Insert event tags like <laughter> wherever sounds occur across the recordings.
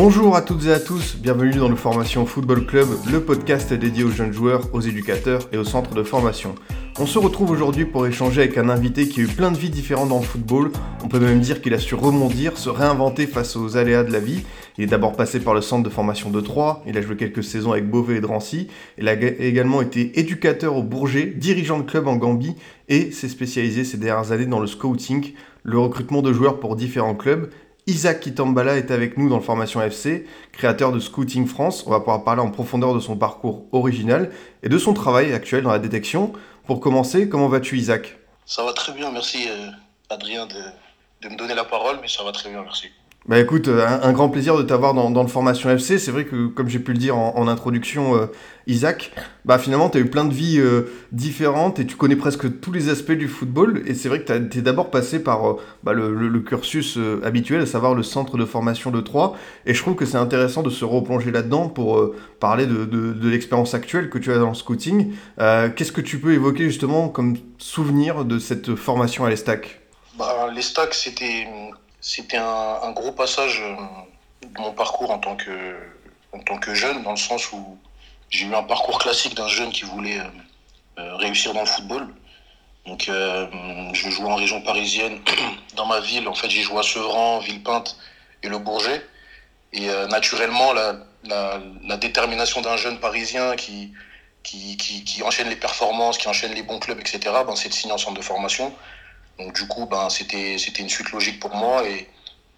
Bonjour à toutes et à tous, bienvenue dans le Formation Football Club, le podcast dédié aux jeunes joueurs, aux éducateurs et aux centres de formation. On se retrouve aujourd'hui pour échanger avec un invité qui a eu plein de vies différentes dans le football. On peut même dire qu'il a su rebondir, se réinventer face aux aléas de la vie. Il est d'abord passé par le centre de formation de Troyes, il a joué quelques saisons avec Beauvais et Drancy, il a également été éducateur au Bourget, dirigeant de club en Gambie et s'est spécialisé ces dernières années dans le scouting, le recrutement de joueurs pour différents clubs Isaac Kitambala est avec nous dans le Formation FC, créateur de Scouting France. On va pouvoir parler en profondeur de son parcours original et de son travail actuel dans la détection. Pour commencer, comment vas-tu Isaac? Ça va très bien, merci euh, Adrien de, de me donner la parole, mais ça va très bien, merci. Bah écoute, euh, un, grand plaisir de t'avoir dans, dans le Formation FC. C'est vrai que, comme j'ai pu le dire en, introduction, euh, Isaac, bah finalement, tu as eu plein de vies euh, différentes et tu connais presque tous les aspects du football. Et c'est vrai que tu d'abord passé par bah, le, cursus habituel, à savoir le centre de formation de Troyes. Et je trouve que c'est intéressant de se replonger là-dedans pour parler de, l'expérience actuelle que tu as dans le scouting. Qu'est-ce que tu peux évoquer justement comme souvenir de cette formation à l'Estac? Bah, les c'était, c'était un, gros passage euh, de mon parcours en tant, que, en tant que jeune, dans le sens où j'ai eu un parcours classique d'un jeune qui voulait euh, euh, réussir dans le football. Donc, je jouais en région parisienne. <clears throat> Dans ma ville, en fait, j'ai joué à Sevran, Villepinte et le Bourget. Et naturellement, la, la, détermination d'un jeune parisien qui, qui, qui, qui enchaîne les performances, qui enchaîne les bons clubs, etc., ben, c'est de signer en centre de formation. Donc du coup, ben, c'était, une suite logique pour moi. Et,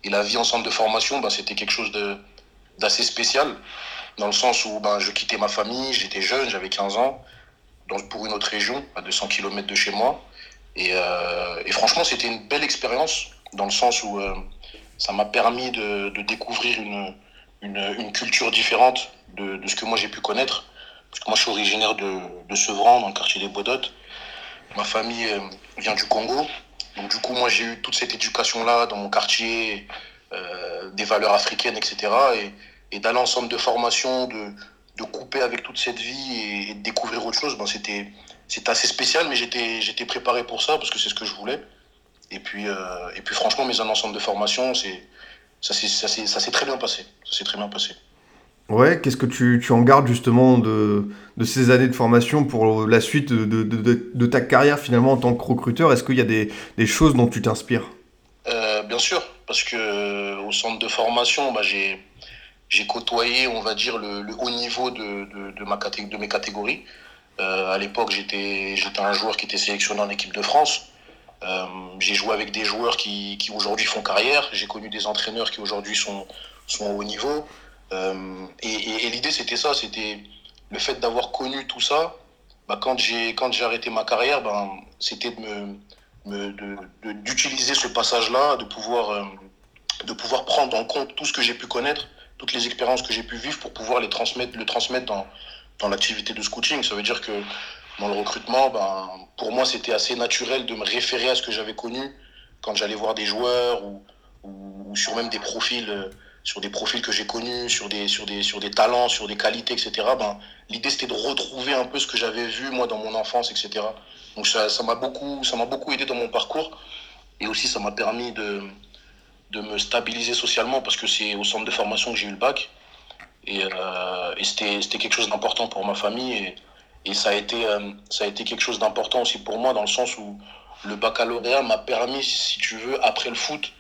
et la vie en centre de formation, ben, c'était quelque chose d'assez spécial, dans le sens où ben, je quittais ma famille, j'étais jeune, j'avais 15 ans, pour une autre région, à 200 km de chez moi. Et, euh, et franchement, c'était une belle expérience, dans le sens où euh, ça m'a permis de, de découvrir une, une, une culture différente de, de ce que moi j'ai pu connaître. Parce que moi, je suis originaire de, de Sevran, dans le quartier des Bodottes. Ma famille euh, vient du Congo. Donc, du coup, moi, j'ai eu toute cette éducation-là dans mon quartier, euh, des valeurs africaines, etc. Et, et d'aller en de formation, de, de couper avec toute cette vie et, de découvrir autre chose, ben, c'était, assez spécial, mais j'étais, préparé pour ça parce que c'est ce que je voulais. Et puis, euh, et puis franchement, mes années en centre de formation, ça s'est très bien passé. Ça s'est très bien passé. Ouais, qu'est-ce que tu, tu en gardes justement de, de ces années de formation pour la suite de, de, de- ta carrière finalement en tant que recruteur? Est-ce qu'il y a des, des choses dont tu t'inspires? Euh, bien sûr, parce que au centre de formation, bah, j'ai côtoyé, on va dire, le, haut niveau de, ma de mes catégories. Euh, à l'époque, j'étais j'étais un joueur qui était sélectionné en équipe de France. Euh, j'ai joué avec des joueurs qui, qui aujourd'hui font carrière. J'ai connu des entraîneurs qui aujourd'hui sont, sont au haut niveau. Euh, et l'idée, c'était ça, c'était le fait d'avoir connu tout ça. Bah, quand j'ai quand j'ai arrêté ma carrière, ben, c'était de me, d'utiliser ce passage-là, de pouvoir, euh, de pouvoir prendre en compte tout ce que j'ai pu connaître, toutes les expériences que j'ai pu vivre pour pouvoir les transmettre, le transmettre dans, dans l'activité de scouting. Ça veut dire que dans le recrutement, ben, pour moi, c'était assez naturel de me référer à ce que j'avais connu quand j'allais voir des joueurs ou, ou, ou sur même des profils, euh, sur des profils que j'ai connus, sur des, sur, des, sur des talents, sur des qualités, etc. Ben, l'idée, c'était de retrouver un peu ce que j'avais vu, moi, dans mon enfance, etc. Donc ça ça m'a beaucoup, beaucoup aidé dans mon parcours. Et aussi, ça m'a permis de, de me stabiliser socialement parce que c'est au centre de formation que j'ai eu le bac. Et, euh, et c'était quelque chose d'important pour ma famille. Et, et ça, a été, euh, ça a été quelque chose d'important aussi pour moi dans le sens où le baccalauréat m'a permis, si tu veux, après le foot,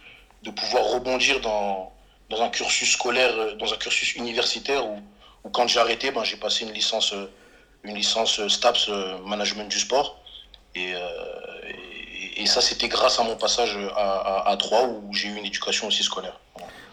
de pouvoir rebondir dans, dans un cursus scolaire, euh, dans un cursus universitaire où, quand j'ai arrêté, ben, j'ai passé une licence, euh, une euh, STAPS Management du sport. Et, ça, c'était grâce à mon passage à Troyes où j'ai eu une éducation aussi scolaire.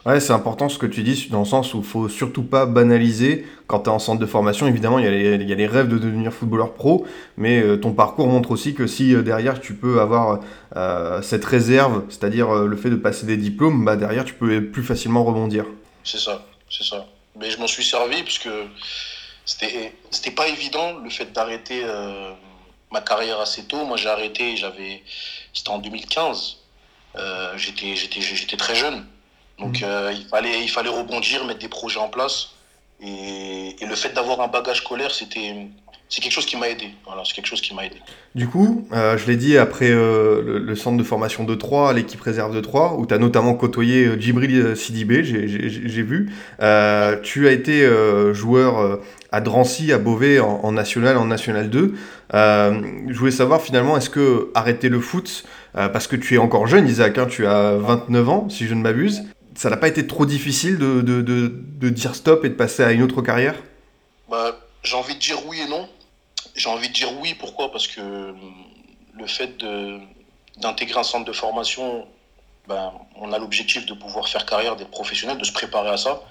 Ouais, c'est important ce que tu dis, dans le sens où il faut surtout pas banaliser. Quand tu es en centre de formation, évidemment, il y, a les, rêves de devenir footballeur pro, mais euh, ton parcours montre aussi que si euh, derrière tu peux avoir euh, cette réserve, c'est-à-dire le fait de passer des diplômes, bah derrière tu peux plus facilement rebondir. C'est ça, c'est ça. Mais je m'en suis servi parce que c'était c'était pas évident le fait d'arrêter ma carrière assez tôt. Moi, j'ai arrêté, j'avais, c'était en 2015. Euh, j'étais, j'étais, j'étais très jeune. Donc, euh, il, fallait, il fallait rebondir, mettre des projets en place. Et, et le fait d'avoir un bagage scolaire, c'était, c'est quelque chose qui m'a aidé. Voilà, c'est quelque chose qui m'a aidé. Du coup, euh, je l'ai dit, après euh, le, le centre de formation de Troyes, l'équipe réserve de Troyes, où tu as notamment côtoyé euh, Djibril Sidibé, j'ai- vu, euh, tu as été joueur à Drancy, à Beauvais, en, en National, en National 2. Euh, je voulais savoir finalement, est-ce que arrêter le foot, euh, parce que tu es encore jeune, Isaac, hein, tu as 29 ans, si je ne m'abuse, ça n'a pas été trop difficile de, de, de, dire stop et de passer à une autre carrière? Bah, j'ai envie de dire oui et non. J'ai envie de dire oui, pourquoi? Parce que hum, le fait d'intégrer un centre de formation, ben, on a l'objectif de pouvoir faire carrière, d'être professionnel, de se préparer à ça.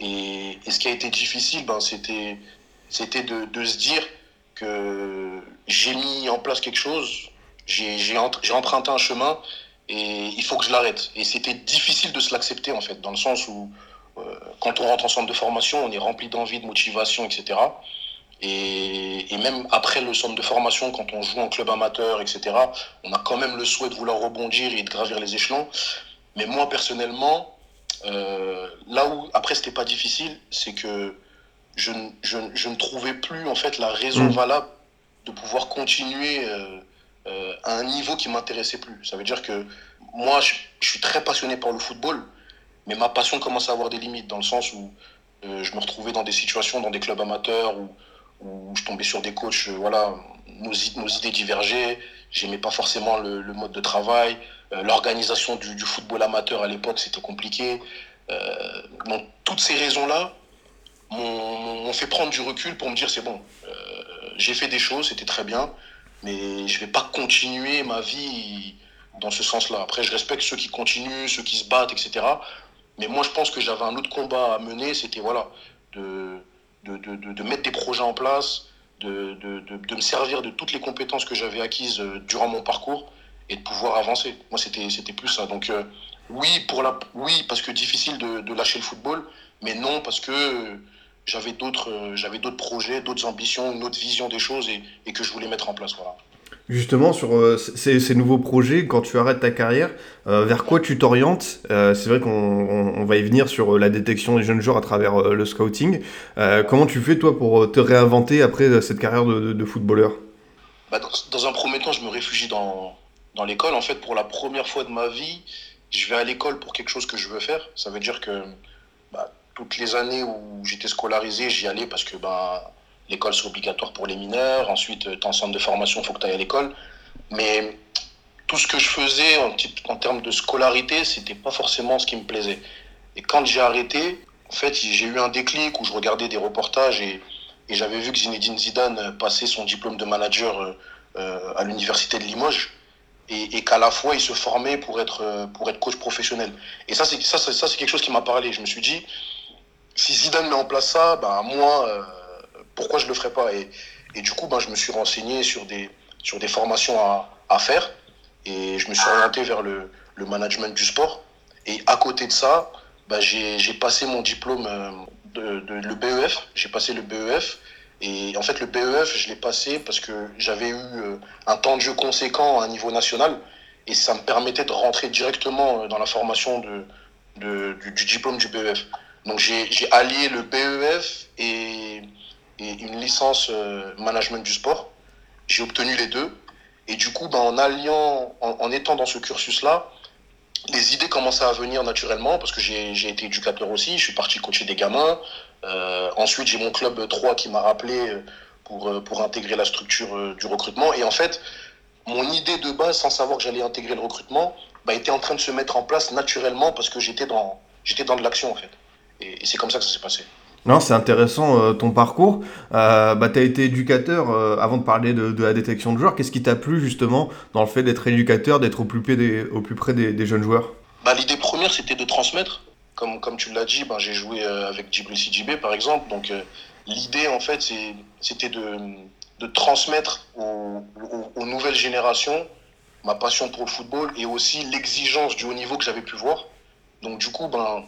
Et, ce qui a été difficile, ben, c'était de, se dire que j'ai mis en place quelque chose, j'ai emprunté un chemin et il faut que je l'arrête. Et c'était difficile de se l'accepter, en fait, dans le sens où euh, quand on rentre en centre de formation, on est rempli d'envie, de motivation, etc. Et, et même après le centre de formation, quand on joue en club amateur, etc., on a quand même le souhait de vouloir rebondir et de gravir les échelons. Mais moi, personnellement, euh, là où, après, c'était pas difficile, c'est que je, ne- je, ne- je ne trouvais plus, en fait, la raison Mm. valable de pouvoir continuer euh, euh, à un niveau qui m'intéressait plus. Ça veut dire que moi, je, suis très passionné par le football, mais ma passion commence à avoir des limites, dans le sens où euh, je me retrouvais dans des situations, dans des clubs amateurs, où, je tombais sur des coachs, euh, voilà, nos, idées divergeaient, j'aimais pas forcément le, mode de travail, l'organisation du, du football amateur à l'époque, c'était compliqué. Donc, toutes ces raisons-là m'ont fait prendre du recul pour me dire c'est bon, j'ai fait des choses, c'était très bien, mais je vais pas continuer ma vie dans ce sens-là. Après, je respecte ceux qui continuent, ceux qui se battent, etc. Mais moi, je pense que j'avais un autre combat à mener, c'était voilà, de, de, de, mettre des projets en place, de, de, me servir de toutes les compétences que j'avais acquises euh, durant mon parcours et de pouvoir avancer. Moi, c'était plus ça. Donc, euh, oui, pour la, oui, parce que difficile de, de lâcher le football, mais non, parce que euh, j'avais d'autres euh, j'avais d'autres projets, d'autres ambitions, une autre vision des choses et, et que je voulais mettre en place. Voilà. Justement, sur euh, ces, ces nouveaux projets, quand tu arrêtes ta carrière, euh, vers quoi tu t'orientes? C'est vrai qu'on on- on va y venir sur la détection des jeunes joueurs à travers le scouting. Comment tu fais, toi, pour te réinventer après cette carrière de, de- de footballeur? Bah, dans, dans un premier temps, je me réfugie dans, dans l'école. En fait, pour la première fois de ma vie, je vais à l'école pour quelque chose que je veux faire. Ça veut dire que toutes les années où j'étais scolarisé, j'y allais parce que bah, l'école, c'est obligatoire pour les mineurs. Ensuite, en centre de formation, il faut que tu ailles à l'école. Mais tout ce que je faisais en, en termes de scolarité, c'était pas forcément ce qui me plaisait. Et quand j'ai arrêté, en fait, j'ai eu un déclic où je regardais des reportages et, j'avais vu que Zinedine Zidane passait son diplôme de manager euh, euh, à l'université de Limoges et, qu'à la fois il se formait pour être, euh, pour être coach professionnel. Et ça, c'est quelque chose qui m'a parlé. Je me suis dit, si Zidane met en place ça, bah, moi, euh, pourquoi je le ferais pas? Et, du coup, bah, je me suis renseigné sur des, sur des formations à, faire et je me suis orienté vers le, le management du sport. Et à côté de ça, bah, j'ai passé mon diplôme euh, de, le BEF. J'ai passé le BEF. Et en fait, le BEF, je l'ai passé parce que j'avais eu euh, un temps de jeu conséquent à un niveau national. Et ça me permettait de rentrer directement dans la formation de, de- du diplôme du BEF. Donc j'ai allié le BEF et, une licence euh, management du sport. J'ai obtenu les deux. Et du coup, ben, en alliant, en, étant dans ce cursus-là, les idées commençaient à venir naturellement parce que j'ai été éducateur aussi. Je suis parti coacher des gamins. Euh, ensuite, j'ai mon club 3 qui m'a rappelé euh, pour, intégrer la structure du recrutement. Et en fait, mon idée de base, sans savoir que j'allais intégrer le recrutement, bah, était en train de se mettre en place naturellement parce que j'étais dans, j'étais dans de l'action en fait. Et, et c'est comme ça que ça s'est passé. Non, c'est intéressant euh, ton parcours. Euh, bah, tu as été éducateur euh, avant de parler de, de la détection de joueurs. Qu'est-ce qui t'a plu justement dans le fait d'être éducateur, d'être au plus près des, au plus près des, des jeunes joueurs? Bah, L'idée première, c'était de transmettre. Comme, comme tu l'as dit, ben, j'ai joué avec Djibril Sidibé, par exemple. Donc, l'idée, en fait, c'était de, de transmettre aux, aux- aux nouvelles générations ma passion pour le football et aussi l'exigence du haut niveau que j'avais pu voir. Donc, du coup, ben,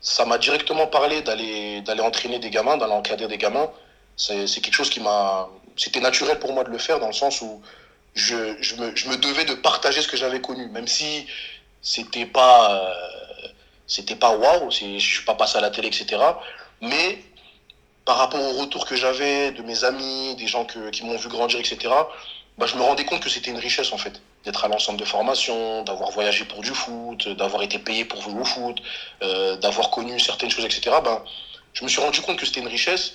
ça m'a directement parlé d'aller entraîner des gamins, d'aller encadrer des gamins. C'est quelque chose qui m'a c'était naturel pour moi de le faire dans le sens où je, me, je me, devais de partager ce que j'avais connu, même si c'était pas, c'était pas waouh, je suis pas passé à la télé, etc. Mais par rapport au retour que j'avais de mes amis, des gens que, qui m'ont vu grandir, etc., bah, je me rendais compte que c'était une richesse en fait, d'être à l'ensemble de formation, d'avoir voyagé pour du foot, d'avoir été payé pour jouer au foot, euh, d'avoir connu certaines choses, etc. Ben, je me suis rendu compte que c'était une richesse.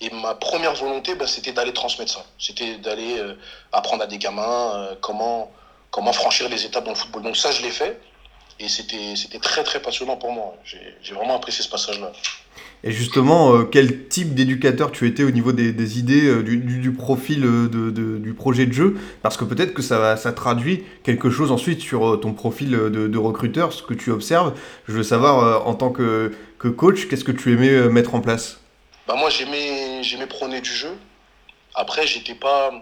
Et ma première volonté, ben, c'était d'aller transmettre ça. C'était d'aller euh, apprendre à des gamins euh, comment, comment franchir les étapes dans le football. Donc ça, je l'ai fait. Et c'était très, très passionnant pour moi. J'ai vraiment apprécié ce passage-là. Et justement, euh, quel type d'éducateur tu étais au niveau des, idées, euh, du, profil euh, du projet de jeu? Parce que peut-être que ça, ça traduit quelque chose ensuite sur ton profil de, recruteur, ce que tu observes. Je veux savoir, en tant que, coach, qu'est-ce que tu aimais mettre en place? Bah Moi, j'aimais prôner du jeu. Après, j'étais pas,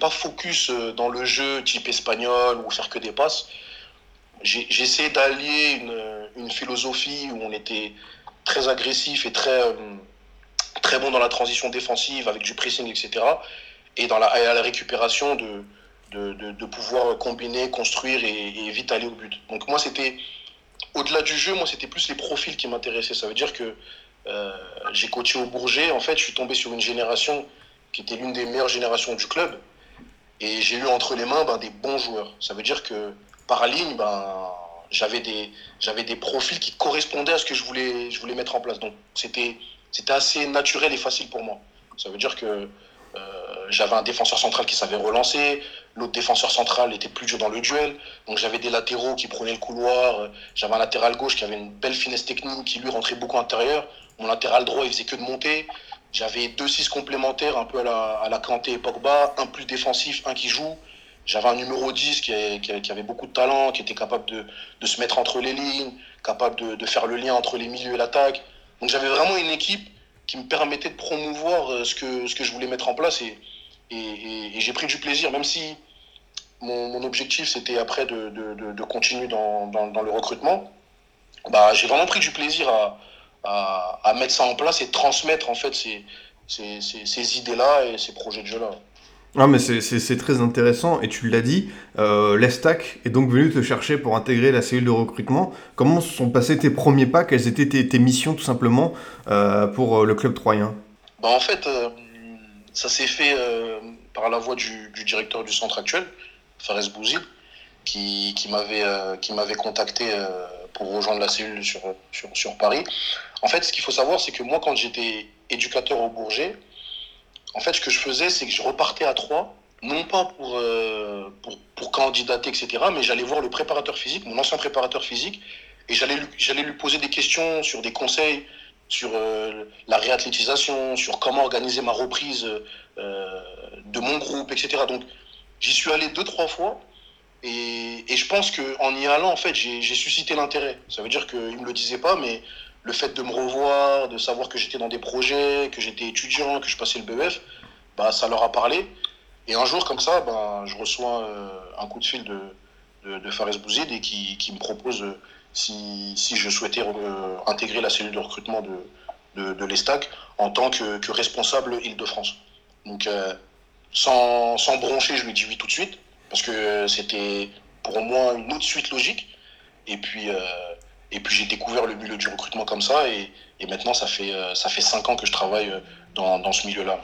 pas focus dans le jeu type espagnol ou faire que des passes. J'essayais d'allier une, une philosophie où on était très agressif et très, euh, très bon dans la transition défensive avec du pressing, etc. Et dans la, à la récupération de, de, pouvoir combiner, construire et, vite aller au but. Donc moi, c'était, au-delà du jeu, moi, c'était plus les profils qui m'intéressaient. Ça veut dire que euh, j'ai coaché au Bourget. En fait, je suis tombé sur une génération qui était l'une des meilleures générations du club. Et j'ai eu entre les mains ben, des bons joueurs. Ça veut dire que par ligne, ben, j'avais des, profils qui correspondaient à ce que je voulais, je voulais mettre en place. Donc c'était, assez naturel et facile pour moi. Ça veut dire que euh, j'avais un défenseur central qui savait relancer, l'autre défenseur central était plus dur dans le duel, donc j'avais des latéraux qui prenaient le couloir, j'avais un latéral gauche qui avait une belle finesse technique, qui lui rentrait beaucoup à mon latéral droit il faisait que de monter, j'avais deux six complémentaires un peu à la, à la Kanté Pogba, un plus défensif, un qui joue, j'avais un numéro 10 qui, avait beaucoup de talent, qui était capable de, se mettre entre les lignes, capable de, faire le lien entre les milieux et l'attaque. Donc j'avais vraiment une équipe qui me permettait de promouvoir euh, ce que, je voulais mettre en place et, j'ai pris du plaisir, même si mon, objectif c'était après de, continuer dans, le recrutement. Bah, j'ai vraiment pris du plaisir à, mettre ça en place et transmettre en fait ces, ces idées-là et ces projets de jeu-là. Ah mais c'est très intéressant et tu l'as dit, euh, l'Estac est donc venu te chercher pour intégrer la cellule de recrutement. Comment se sont passés tes premiers pas? Quelles étaient tes, missions tout simplement euh, pour euh, le club troyen? Bah, En fait, ça s'est fait par la voix du, directeur du centre actuel, Fares Bouzid, qui, qui m'avait contacté pour rejoindre la cellule sur, sur Paris. En fait, ce qu'il faut savoir, c'est que moi, quand j'étais éducateur au Bourget, en fait, ce que je faisais, c'est que je repartais à trois, non pas pour, euh, pour, pour, candidater, etc., mais j'allais voir le préparateur physique, mon ancien préparateur physique, et j'allais lui, poser des questions sur des conseils, sur euh, la réathlétisation, sur comment organiser ma reprise euh, de mon groupe, etc. Donc, j'y suis allé deux, trois fois, et, et je pense qu'en y allant, en fait, j'ai suscité l'intérêt. Ça veut dire qu'il ne me le disait pas, mais le fait de me revoir, de savoir que j'étais dans des projets, que j'étais étudiant, que je passais le BEF, bah, ça leur a parlé. Et un jour, comme ça, bah, je reçois euh, un coup de fil de, de, Fares Bouzid et qui, qui me propose euh, si, si, je souhaitais euh, intégrer la cellule de recrutement de, de, l'ESTAC en tant que, que responsable Île-de-France. Donc, sans, sans, broncher, je lui dis oui tout de suite, parce que c'était pour moi une autre suite logique. Et puis, et puis j'ai découvert le milieu du recrutement comme ça et, et maintenant ça fait, euh, ça fait cinq ans que je travaille euh, dans, dans ce milieu-là.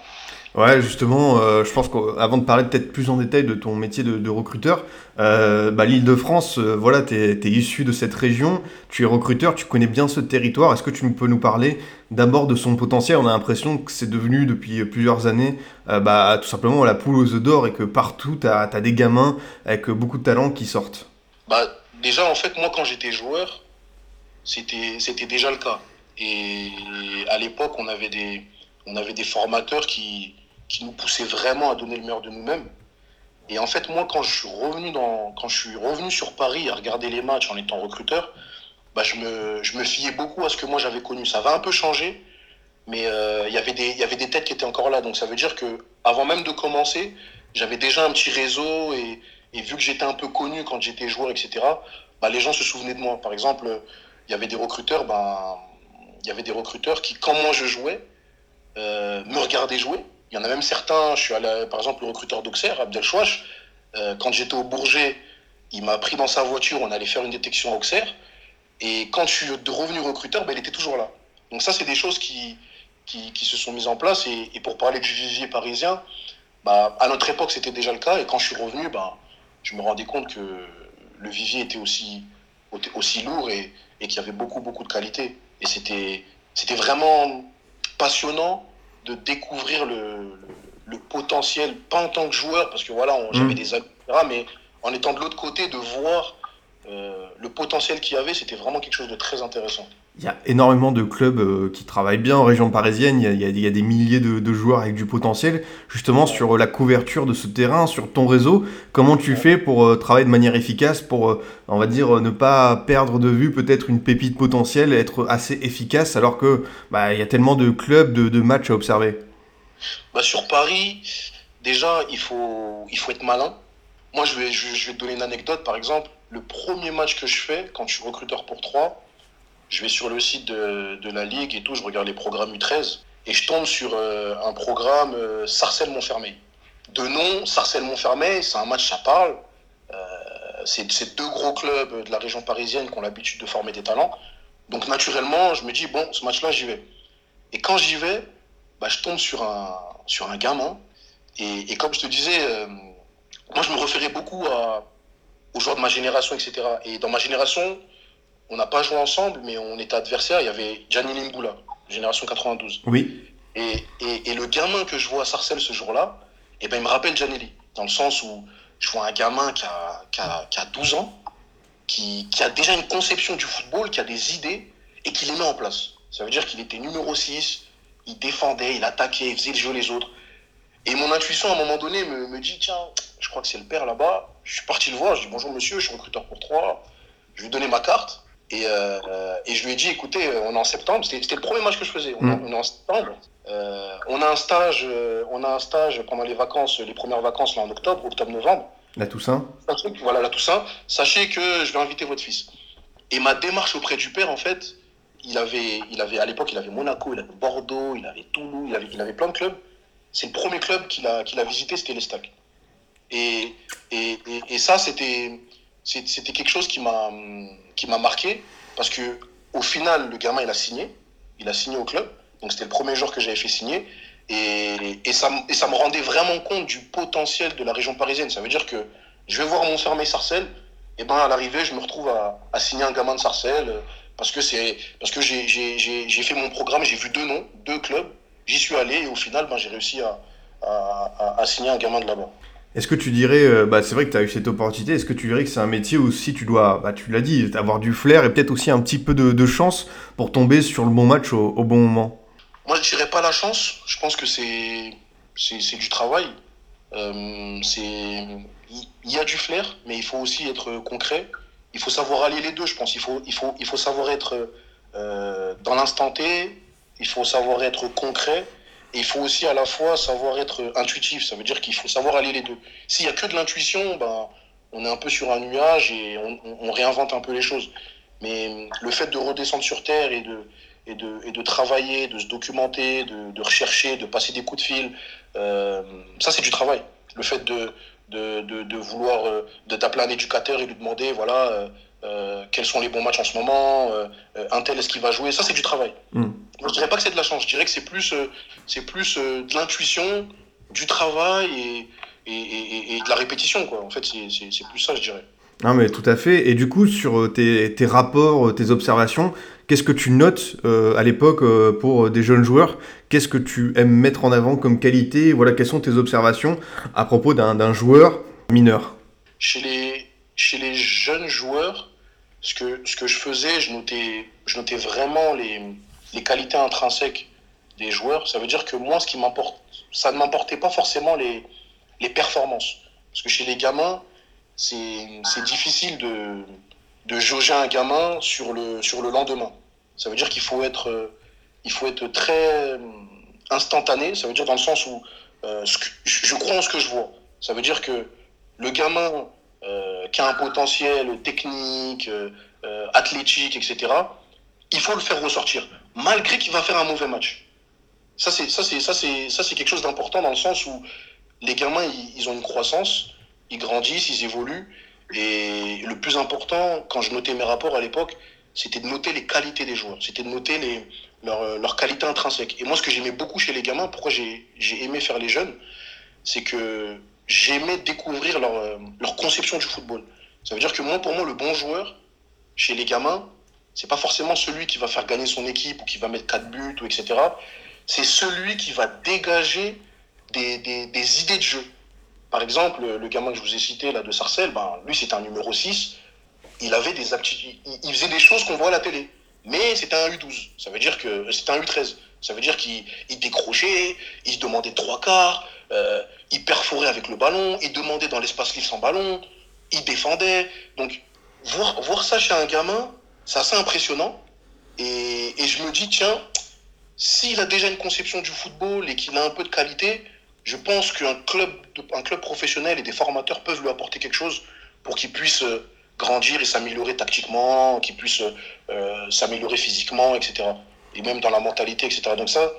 Ouais, justement, euh, je pense qu'avant de parler peut-être plus en détail de ton métier de, de recruteur, euh, bah, l'île de France, voilà, tu es, issu de cette région, tu es recruteur, tu connais bien ce territoire. Est-ce que tu peux nous parler d'abord de son potentiel? On a l'impression que c'est devenu depuis plusieurs années bah, tout simplement la poule aux œufs d'or et que partout tu as, as, des gamins avec beaucoup de talent qui sortent. Bah, déjà, en fait, moi quand j'étais joueur, c'était, déjà le cas. Et à l'époque, on avait des, on avait des formateurs qui, qui nous poussaient vraiment à donner le meilleur de nous-mêmes. Et en fait, moi, quand je suis revenu, dans, quand je suis revenu sur Paris à regarder les matchs en étant recruteur, bah, je, me, je me fiais beaucoup à ce que moi j'avais connu. Ça va un peu changer, mais euh, il y avait des, il y avait des têtes qui étaient encore là. Donc ça veut dire que avant même de commencer, j'avais déjà un petit réseau et, et vu que j'étais un peu connu quand j'étais joueur, etc., bah, les gens se souvenaient de moi. Par exemple, il y avait des recruteurs, ben, il y avait des recruteurs qui, quand moi je jouais, euh, me regardaient jouer Il y en a même certains, je suis allé, par exemple, le recruteur d'Auxerre, Abdel Chouach, euh, quand j'étais au Bourget, il m'a pris dans sa voiture, on allait faire une détection à Auxerre. Et quand je suis revenu recruteur, ben, il était toujours là. Donc ça, c'est des choses qui, qui, se sont mises en place. Et, pour parler du vivier parisien, bah, à notre époque, c'était déjà le cas. Et quand je suis revenu, bah, je me rendais compte que le vivier était aussi, aussi lourd et, et qu'il y avait beaucoup, beaucoup de qualité. Et c'était, c'était vraiment passionnant de découvrir le, potentiel, pas en tant que joueur, parce que voilà, j'avais mmh. des amis, mais en étant de l'autre côté, de voir euh, le potentiel qu'il y avait, c'était vraiment quelque chose de très intéressant. Il y a énormément de clubs euh, qui travaillent bien en région parisienne, il y a, des milliers de, joueurs avec du potentiel. Justement, sur la couverture de ce terrain, sur ton réseau, comment tu fais pour euh, travailler de manière efficace, pour, euh, on va dire, ne pas perdre de vue peut-être une pépite potentielle, être assez efficace, alors que bah, il y a tellement de clubs, de, matchs à observer? Bah, Sur Paris, déjà, il faut, il faut être malin. Moi, je vais, je, je vais te donner une anecdote, par exemple. Le premier match que je fais, quand je suis recruteur pour 3, je vais sur le site de, la Ligue et tout, je regarde les programmes U13 et je tombe sur euh, un programme euh, Sarcelles-Montfermeil. De nom, Sarcelles-Montfermeil, c'est un match, ça parle. Euh, c'est deux gros clubs de la région parisienne qui ont l'habitude de former des talents. Donc naturellement, je me dis, bon, ce match-là, j'y vais. Et quand j'y vais, bah, je tombe sur un, sur un gamin. Et, comme je te disais, euh, moi, je me référais beaucoup aux joueurs de ma génération, etc. Et dans ma génération, on n'a pas joué ensemble, mais on était adversaires. Il y avait Gianni Limboula, génération 92. Oui. Et, et, et, le gamin que je vois à Sarcelles ce jour-là, eh ben, il me rappelle Gianelli, dans le sens où je vois un gamin qui a, qui a, qui a 12 ans, qui, qui, a déjà une conception du football, qui a des idées, et qui les met en place. Ça veut dire qu'il était numéro 6, il défendait, il attaquait, il faisait le jeu les autres. Et mon intuition, à un moment donné, me, me dit, tiens, je crois que c'est le père là-bas. Je suis parti le voir, je dis, bonjour monsieur, je suis recruteur pour 3. Je lui ai donné ma carte. Et, euh, et, je lui ai dit, écoutez, on est en septembre, c'était le premier match que je faisais. On, mmh. on est en septembre. Euh, on a un stage, euh, on a un stage pendant les vacances, les premières vacances là en octobre, octobre-novembre. La Toussaint. Voilà, la Toussaint. Sachez que je vais inviter votre fils. Et ma démarche auprès du père, en fait, il avait, il avait à l'époque, il avait Monaco, il avait Bordeaux, il avait Toulouse, il avait, il avait plein de clubs. C'est le premier club qu'il a, qu'il a visité, c'était l'Estac. Et, et, et, et ça, c'était, c'était quelque chose qui m'a qui m'a marqué parce que au final le gamin il a signé. Il a signé au club. Donc c'était le premier jour que j'avais fait signer. Et, et, ça, et ça me rendait vraiment compte du potentiel de la région parisienne. Ça veut dire que je vais voir Montfermeil Sarcelles. Et ben à l'arrivée je me retrouve à, signer un gamin de Sarcelles parce que c'est parce que j'ai j'ai fait mon programme j'ai vu deux noms deux clubs. J'y suis allé et au final ben j'ai réussi à, à, à signer un gamin de là-bas est-ce que tu dirais, euh, bah, c'est vrai que tu as eu cette opportunité, est-ce que tu dirais que c'est un métier où si tu dois, bah, tu l'as dit, avoir du flair et peut-être aussi un petit peu de, chance pour tomber sur le bon match au, au bon moment? Moi, je dirais pas la chance, je pense que c'est, c'est, du travail. Euh, il y a du flair, mais il faut aussi être concret. Il faut savoir allier les deux, je pense. Il faut, il faut, il faut savoir être euh, dans l'instant T, il faut savoir être concret et il faut aussi à la fois savoir être intuitif. Ça veut dire qu'il faut savoir aller les deux. S'il y a que de l'intuition, ben, on est un peu sur un nuage et on, réinvente un peu les choses. Mais le fait de redescendre sur Terre et de, et de, et de travailler, de se documenter, de, de rechercher, de passer des coups de fil, euh, ça c'est du travail. Le fait de, de, de, de vouloir, euh, de t'appeler un éducateur et lui demander, voilà, euh, euh, quels sont les bons matchs en ce moment, euh, un tel est-ce qu'il va jouer, ça c'est du travail. Mm. Moi je dirais pas que c'est de la chance, je dirais que c'est plus, euh, c'est plus euh, de l'intuition, du travail et, et, et, et, de la répétition quoi. En fait c'est plus ça je dirais. Non mais tout à fait. Et du coup sur tes, tes rapports, tes observations, qu'est-ce que tu notes euh, à l'époque pour des jeunes joueurs? Qu'est-ce que tu aimes mettre en avant comme qualité? Voilà, quelles sont tes observations à propos d'un joueur mineur? Chez les, chez les jeunes joueurs, ce que, ce que je faisais, je notais, je notais vraiment les, les qualités intrinsèques des joueurs. Ça veut dire que moi, ce qui ça ne m'importait pas forcément les, les performances. Parce que chez les gamins, c'est difficile de, de jauger un gamin sur le, sur le lendemain. Ça veut dire qu'il faut être, il faut être très instantané. Ça veut dire dans le sens où euh, je crois en ce que je vois. Ça veut dire que le gamin euh, qui a un potentiel technique, euh, athlétique, etc., il faut le faire ressortir, malgré qu'il va faire un mauvais match. ça, c'est, ça, c'est, ça, c'est, ça, c'est quelque chose d'important dans le sens où les gamins, ils, ont une croissance, ils grandissent, ils évoluent. Et le plus important, quand je notais mes rapports à l'époque, c'était de noter les qualités des joueurs, c'était de noter les, leurs leur qualités intrinsèques. Et moi, ce que j'aimais beaucoup chez les gamins, pourquoi j'ai aimé faire les jeunes, c'est que j'aimais découvrir leur, euh, leur conception du football. Ça veut dire que moi, pour moi, le bon joueur, chez les gamins, c'est pas forcément celui qui va faire gagner son équipe ou qui va mettre 4 buts, ou etc. C'est celui qui va dégager des, des, des, idées de jeu. Par exemple, le gamin que je vous ai cité, là, de Sarcelles, ben, lui, c'était un numéro 6. Il avait des il faisait des choses qu'on voit à la télé. Mais c'était un U12. Ça veut dire que c'était un U13. Ça veut dire qu'il décrochait, il se demandait trois quarts, euh, il perforait avec le ballon, il demandait dans l'espace libre sans ballon, il défendait. Donc, voir, voir ça chez un gamin, c'est assez impressionnant. Et, je me dis, tiens, s'il a déjà une conception du football et qu'il a un peu de qualité, je pense qu'un club, un club professionnel et des formateurs peuvent lui apporter quelque chose pour qu'il puisse euh, grandir et s'améliorer tactiquement, qu'il puisse euh, s'améliorer physiquement, etc. Et même dans la mentalité, etc. Donc ça,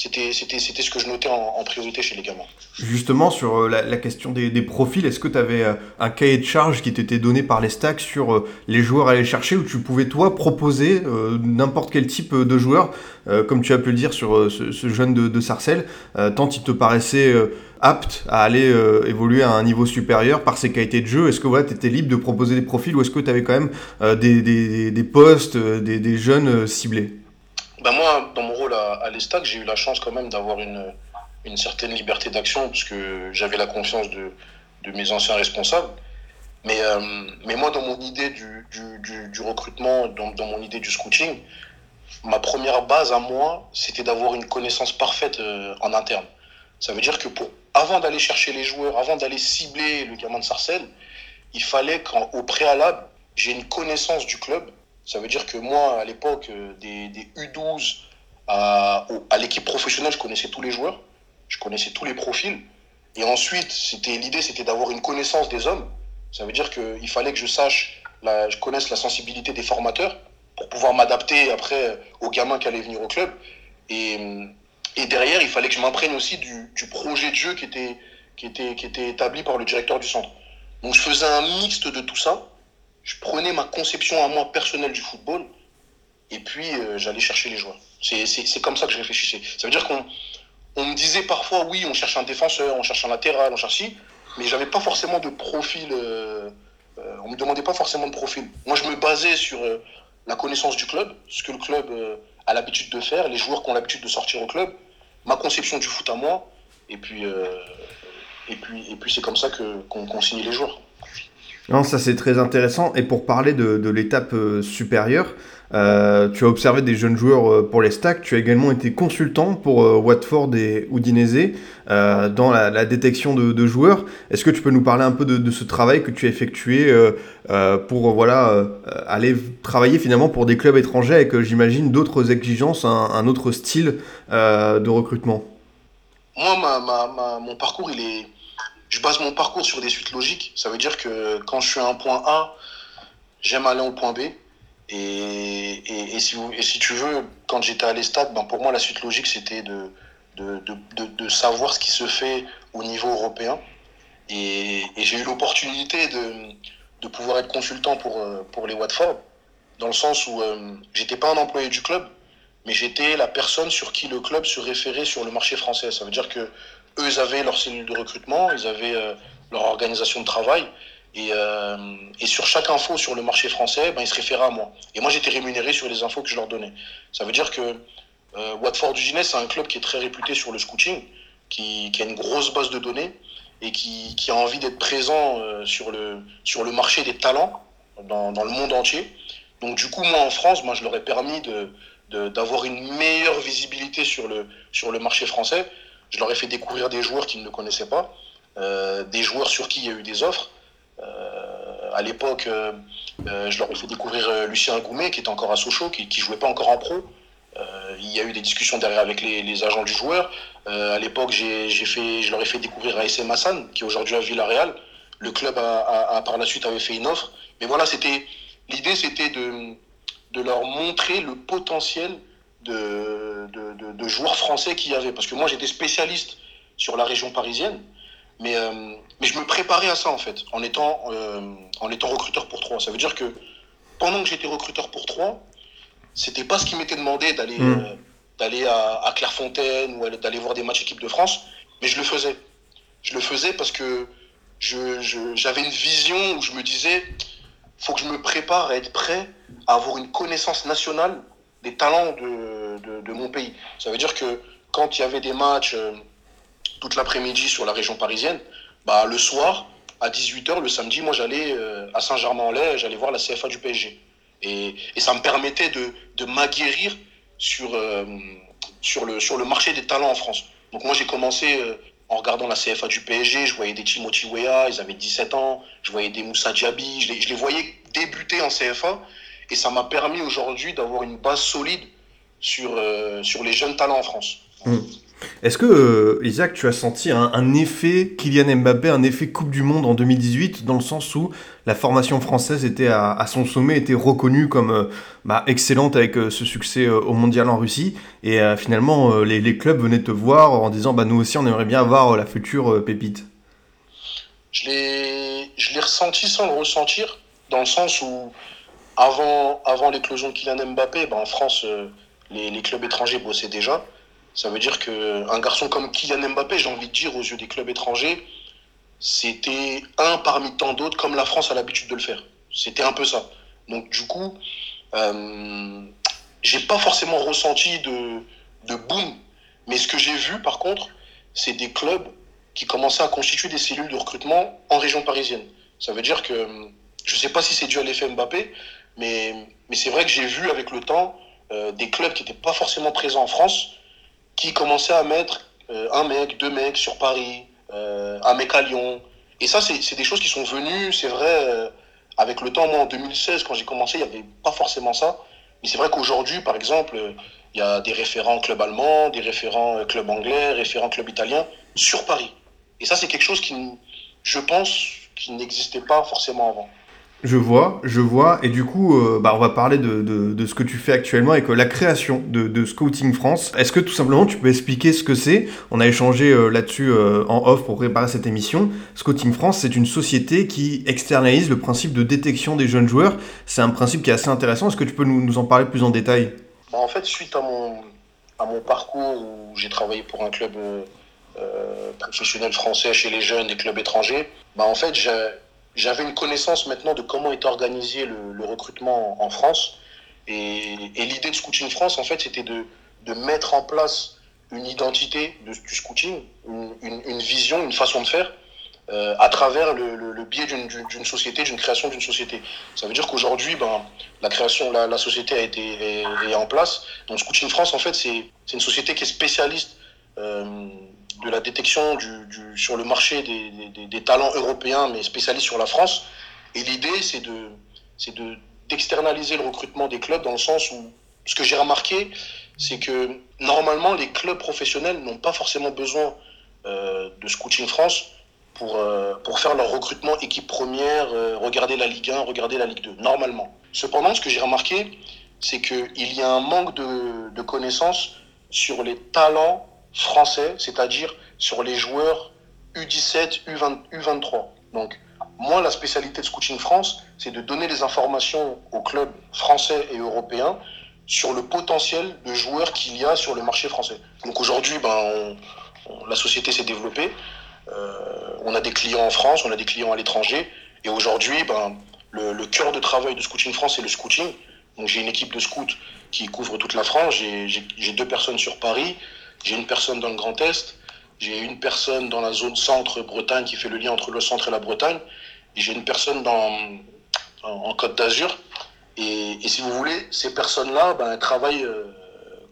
c'était ce que je notais en, priorité chez les gamins. Justement, sur euh, la, question des, profils, est-ce que tu avais euh, un cahier de charge qui t'était donné par les stacks sur euh, les joueurs à aller chercher, où tu pouvais toi proposer n'importe quel type de joueur, comme tu as pu le dire sur ce, jeune de, Sarcelles, tant il te paraissait apte à aller évoluer à un niveau supérieur par ses qualités de jeu Est-ce que voilà, tu étais libre de proposer des profils ou est-ce que tu avais quand même des, postes, des jeunes ciblés? Ben moi, dans mon rôle à, l'Estac, j'ai eu la chance quand même d'avoir une, une certaine liberté d'action parce que j'avais la confiance de, de mes anciens responsables. Mais, euh, mais moi, dans mon idée du, du, du, recrutement, dans, dans, mon idée du scouting, ma première base à moi, c'était d'avoir une connaissance parfaite euh, en interne. Ça veut dire que pour, avant d'aller chercher les joueurs, avant d'aller cibler le gamin de Sarcelles, il fallait qu'au préalable, j'ai une connaissance du club, ça veut dire que moi, à l'époque, euh, des, des, U12 à, l'équipe professionnelle, je connaissais tous les joueurs, je connaissais tous les profils. Et ensuite, c'était l'idée, c'était d'avoir une connaissance des hommes. Ça veut dire qu'il fallait que je sache, je connaisse la sensibilité des formateurs pour pouvoir m'adapter après aux gamins qui allaient venir au club. Et, et derrière, il fallait que je m'imprègne aussi du, projet de jeu qui, était, qui était établi par le directeur du centre. Donc je faisais un mixte de tout ça je prenais ma conception à moi personnelle du football et puis euh, j'allais chercher les joueurs. C'est comme ça que je réfléchissais. Ça veut dire qu'on on me disait parfois, oui, on cherche un défenseur, on cherche un latéral, on cherche ci, mais j'avais pas forcément de profil. Euh, euh, on me demandait pas forcément de profil. Moi, je me basais sur la connaissance du club, ce que le club a l'habitude de faire, les joueurs qui ont l'habitude de sortir au club, ma conception du foot à moi, et puis, et puis, et puis c'est comme ça qu'on qu signe les joueurs. Non, ça c'est très intéressant. Et pour parler de, l'étape euh, supérieure, euh, tu as observé des jeunes joueurs euh, pour les stacks. Tu as également été consultant pour Watford et Udinese dans la, détection de, joueurs. Est-ce que tu peux nous parler un peu de, ce travail que tu as effectué pour voilà aller travailler finalement pour des clubs étrangers avec, j'imagine, d'autres exigences, un, autre style de recrutement? Moi, mon parcours, il est je base mon parcours sur des suites logiques. Ça veut dire que quand je suis à un point A, j'aime aller au point B. Et, si, tu veux, quand j'étais à l'Estade, ben pour moi, la suite logique, c'était de, savoir ce qui se fait au niveau européen. Et, j'ai eu l'opportunité de, pouvoir être consultant pour, pour les Watford, dans le sens où euh, j'étais pas un employé du club, mais j'étais la personne sur qui le club se référait sur le marché français. Ça veut dire que eux, avaient leur cellule de recrutement, ils avaient euh, leur organisation de travail. Et, euh, et, sur chaque info sur le marché français, ben, ils se référaient à moi. Et moi, j'étais rémunéré sur les infos que je leur donnais. Ça veut dire que euh, Watford du Ginès, c'est un club qui est très réputé sur le scouting, qui, qui a une grosse base de données et qui, qui a envie d'être présent euh, sur, le, sur le marché des talents dans, dans, le monde entier. Donc, du coup, moi, en France, moi, je leur ai permis d'avoir de, de, une meilleure visibilité sur le, sur le marché français je leur ai fait découvrir des joueurs qu'ils ne connaissaient pas, euh, des joueurs sur qui il y a eu des offres. Euh, à l'époque, euh, je leur ai fait découvrir Lucien Goumet, qui était encore à Sochaux, qui ne jouait pas encore en pro. il y a eu des discussions derrière avec les, agents du joueur. à l'époque, je leur ai fait découvrir ASM Hassan, qui est aujourd'hui à Villarreal. Le club a, par la suite avait fait une offre. Mais voilà, c'était l'idée, c'était de leur montrer le potentiel de, de, joueurs français qu'il y avait. Parce que moi, j'étais spécialiste sur la région parisienne, mais, euh, mais je me préparais à ça, en fait, en étant, euh, en étant recruteur pour trois. Ça veut dire que pendant que j'étais recruteur pour trois, c'était pas ce qui m'était demandé d'aller mm. euh, d'aller à, à, Clairefontaine ou d'aller voir des matchs équipe de France, mais je le faisais. Je le faisais parce que j'avais je, une vision où je me disais, faut que je me prépare à être prêt à avoir une connaissance nationale des talents de, de, mon pays. Ça veut dire que quand il y avait des matchs euh, toute l'après-midi sur la région parisienne, bah, le soir, à 18h, le samedi, moi j'allais euh, à Saint-Germain-en-Laye, j'allais voir la CFA du PSG. Et, et ça me permettait de, de m'aguerrir sur, euh, sur, le, sur le marché des talents en France. Donc moi j'ai commencé en regardant la CFA du PSG, je voyais des Timothy Weah, ils avaient 17 ans, je voyais des Moussa Diaby, je les, je les voyais débuter en CFA. Et ça m'a permis aujourd'hui d'avoir une base solide sur, euh, sur les jeunes talents en France. Hmm. Est-ce que, euh, Isaac, tu as senti un, effet Kylian Mbappé, un effet Coupe du Monde en 2018, dans le sens où la formation française était à, son sommet, était reconnue comme euh, bah, excellente avec ce succès au mondial en Russie, et finalement les, les, clubs venaient te voir en disant bah, nous aussi on aimerait bien avoir la future pépite Je l'ai ressenti sans le ressentir, dans le sens où avant, l'éclosion de Kylian Mbappé, ben en France, euh, les, les, clubs étrangers bossaient déjà. Ça veut dire qu'un garçon comme Kylian Mbappé, j'ai envie de dire, aux yeux des clubs étrangers, c'était un parmi tant d'autres, comme la France a l'habitude de le faire. C'était un peu ça. Donc, du coup, euh, j'ai pas forcément ressenti de, de boom. Mais ce que j'ai vu, par contre, c'est des clubs qui commençaient à constituer des cellules de recrutement en région parisienne. Ça veut dire que, je sais pas si c'est dû à l'effet Mbappé, mais, mais c'est vrai que j'ai vu avec le temps euh, des clubs qui n'étaient pas forcément présents en France qui commençaient à mettre euh, un mec, deux mecs sur Paris, euh, un mec à Lyon. Et ça, c'est des choses qui sont venues, c'est vrai, avec le temps. Moi, en 2016, quand j'ai commencé, il n'y avait pas forcément ça. Mais c'est vrai qu'aujourd'hui, par exemple, il y a des référents club allemand, des référents club anglais, référents club italien sur Paris. Et ça, c'est quelque chose qui, je pense, qui n'existait pas forcément avant. Je vois, je vois. Et du coup, euh, bah, on va parler de, de, de, ce que tu fais actuellement avec euh, la création de, de Scouting France. Est-ce que tout simplement tu peux expliquer ce que c'est? On a échangé euh, là-dessus en off pour préparer cette émission. Scouting France, c'est une société qui externalise le principe de détection des jeunes joueurs. C'est un principe qui est assez intéressant. Est-ce que tu peux nous, nous en parler plus en détail? Bah, En fait, suite à mon, à mon parcours où j'ai travaillé pour un club professionnel français chez les jeunes et clubs étrangers, bah, en fait, j'ai j'avais une connaissance maintenant de comment est organisé le, le recrutement en France. Et, et l'idée de Scouting France, en fait, c'était de, de, mettre en place une identité de, du scouting, une, une, vision, une façon de faire, euh, à travers le, le, le biais d'une société, d'une création d'une société. Ça veut dire qu'aujourd'hui, ben, la création, la, la société a été est, est en place. Donc Scouting France, en fait, c'est une société qui est spécialiste euh, de la détection sur le marché des, talents européens, mais spécialistes sur la France. Et l'idée, c'est de, c'est de, d'externaliser le recrutement des clubs dans le sens où, ce que j'ai remarqué, c'est que normalement, les clubs professionnels n'ont pas forcément besoin euh, de Scouting France pour, euh, pour faire leur recrutement équipe première, euh, regarder la Ligue 1, regarder la Ligue 2, normalement. Cependant, ce que j'ai remarqué, c'est qu'il y a un manque de, de connaissances sur les talents français, c'est-à-dire sur les joueurs U17, U20, U23. Donc, moi, la spécialité de Scouting France, c'est de donner des informations aux clubs français et européens sur le potentiel de joueurs qu'il y a sur le marché français. Donc aujourd'hui, ben, la société s'est développée. Euh, on a des clients en France, on a des clients à l'étranger. Et aujourd'hui, ben, le, le, cœur de travail de Scouting France, c'est le scouting. Donc j'ai une équipe de scouts qui couvre toute la France. J'ai deux personnes sur Paris. J'ai une personne dans le Grand Est, j'ai une personne dans la zone centre-Bretagne qui fait le lien entre le centre et la Bretagne, et j'ai une personne dans, en, en Côte d'Azur. Et, et, si vous voulez, ces personnes-là ben, travaillent euh,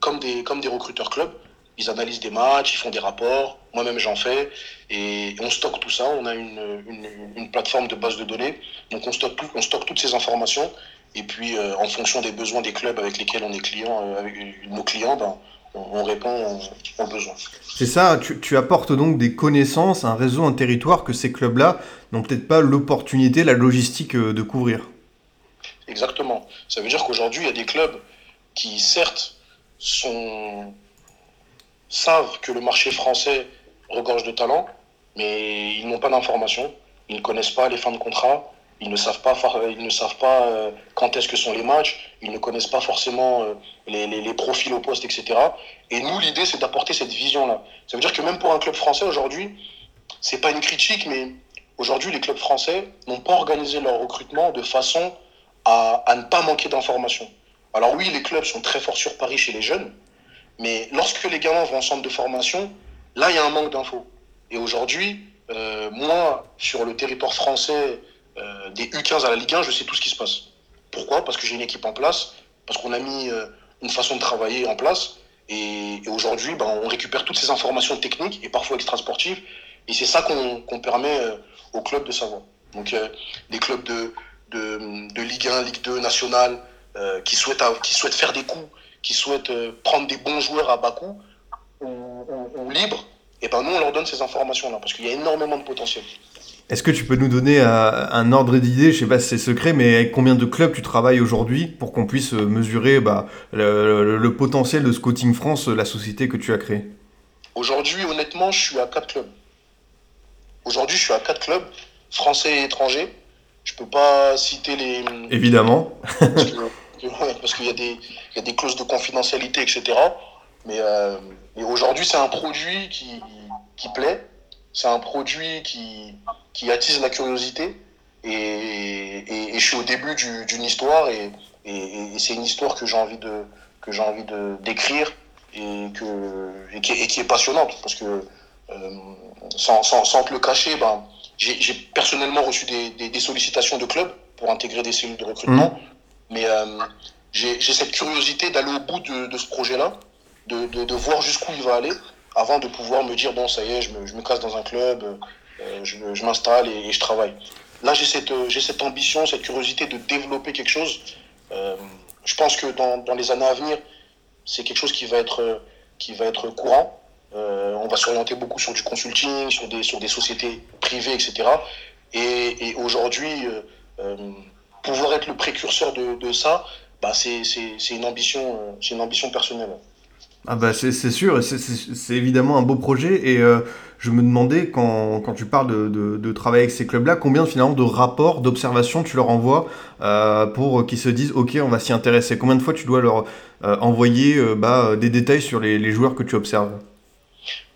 comme, des, comme des recruteurs clubs. Ils analysent des matchs, ils font des rapports, moi-même j'en fais, et on stocke tout ça. On a une, une, une, plateforme de base de données, donc on stocke, on stocke toutes ces informations, et puis euh, en fonction des besoins des clubs avec lesquels on est client, euh, avec nos clients, ben, on répond aux besoins. C'est ça, tu, tu, apportes donc des connaissances, un réseau, un territoire que ces clubs-là n'ont peut-être pas l'opportunité, la logistique euh, de couvrir. Exactement. Ça veut dire qu'aujourd'hui, il y a des clubs qui, certes, sont, savent que le marché français regorge de talent, mais ils n'ont pas d'informations, ils ne connaissent pas les fins de contrat, ils ne savent pas, ils ne savent pas euh, quand est-ce que sont les matchs, ils ne connaissent pas forcément euh, les, profils au poste, etc. Et nous, l'idée, c'est d'apporter cette vision-là. Ça veut dire que même pour un club français aujourd'hui, c'est pas une critique, mais aujourd'hui, les clubs français n'ont pas organisé leur recrutement de façon à, à ne pas manquer d'informations. Alors oui, les clubs sont très forts sur Paris chez les jeunes, mais lorsque les gamins vont en centre de formation, là, il y a un manque d'infos. Et aujourd'hui, euh, moi, sur le territoire français, euh, des U15 à la Ligue 1, je sais tout ce qui se passe. Pourquoi? Parce que j'ai une équipe en place, parce qu'on a mis euh, une façon de travailler en place. Et, aujourd'hui, ben, on récupère toutes ces informations techniques et parfois extrasportives. Et c'est ça qu'on qu permet euh, aux clubs de savoir. Donc, les clubs de, Ligue 1, Ligue 2, nationale, qui, souhaitent, faire des coups, qui souhaitent prendre des bons joueurs à bas coût ou, ou, ou libres, et ben nous, on leur donne ces informations-là, parce qu'il y a énormément de potentiel. Est-ce que tu peux nous donner un ordre d'idée, je sais pas si c'est secret, mais avec combien de clubs tu travailles aujourd'hui pour qu'on puisse mesurer bah, le, potentiel de Scouting France, la société que tu as créée? Aujourd'hui, honnêtement, je suis à quatre clubs. Aujourd'hui, je suis à quatre clubs, français et étrangers. Je peux pas citer les. Évidemment. parce <laughs> qu'il y, y, a des clauses de confidentialité, etc. Mais, euh, mais aujourd'hui, c'est un produit qui, qui plaît. C'est un produit qui, qui attise la curiosité. Et, et, et je suis au début d'une histoire et, et c'est une histoire que j'ai envie de que j'ai envie de d'écrire et que et qui, et qui, est passionnante parce que euh, sans, sans, sans te le cacher, ben j'ai personnellement reçu des, des, des, sollicitations de clubs pour intégrer des cellules de recrutement, mmh. mais euh, j'ai cette curiosité d'aller au bout de, de ce projet-là, de, de, de voir jusqu'où il va aller avant de pouvoir me dire bon ça y est je me, je me casse dans un club euh, je, je m'installe et, je travaille. Là j'ai cette j'ai cette ambition cette curiosité de développer quelque chose. Euh, je pense que dans, dans les années à venir c'est quelque chose qui va être qui va être courant. Euh, on va s'orienter beaucoup sur du consulting sur des sur des sociétés privées etc et, aujourd'hui euh, pouvoir être le précurseur de, de ça bah c'est une ambition c'est une ambition personnelle ah bah c'est sûr, c'est évidemment un beau projet et euh, je me demandais quand, quand tu parles de, de, de, travailler avec ces clubs-là, combien finalement de rapports, d'observations tu leur envoies euh, pour qu'ils se disent ok on va s'y intéresser. Combien de fois tu dois leur euh, envoyer bah, des détails sur les, les, joueurs que tu observes?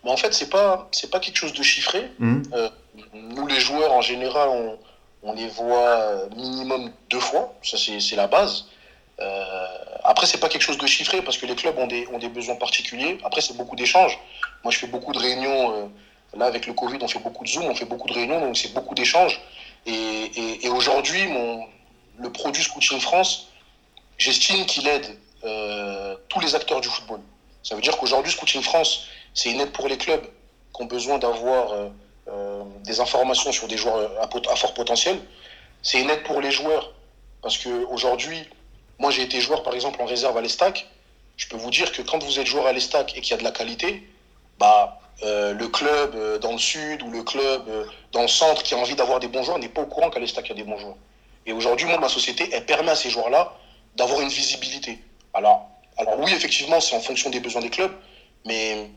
En fait c'est pas c'est pas quelque chose de chiffré. Mmh. nous les joueurs en général on, on les voit minimum deux fois, ça c'est la base. Euh, après, c'est pas quelque chose de chiffré parce que les clubs ont des, ont des besoins particuliers. Après, c'est beaucoup d'échanges. Moi, je fais beaucoup de réunions. Euh, là, avec le Covid, on fait beaucoup de Zoom, on fait beaucoup de réunions, donc c'est beaucoup d'échanges. Et, aujourd'hui, mon, le produit Scouting France, j'estime qu'il aide euh, tous les acteurs du football. Ça veut dire qu'aujourd'hui, Scouting France, c'est une aide pour les clubs qui ont besoin d'avoir euh, des informations sur des joueurs à, à fort potentiel. C'est une aide pour les joueurs parce qu'aujourd'hui, moi, j'ai été joueur, par exemple, en réserve à l'Estac. Je peux vous dire que quand vous êtes joueur à l'Estac et qu'il y a de la qualité, bah, euh, le club euh, dans le sud ou le club euh, dans le centre qui a envie d'avoir des bons joueurs n'est pas au courant qu'à l'Estac, il y a des bons joueurs. Et aujourd'hui, moi, ma société, elle permet à ces joueurs-là d'avoir une visibilité. Alors, alors oui, effectivement, c'est en fonction des besoins des clubs, mais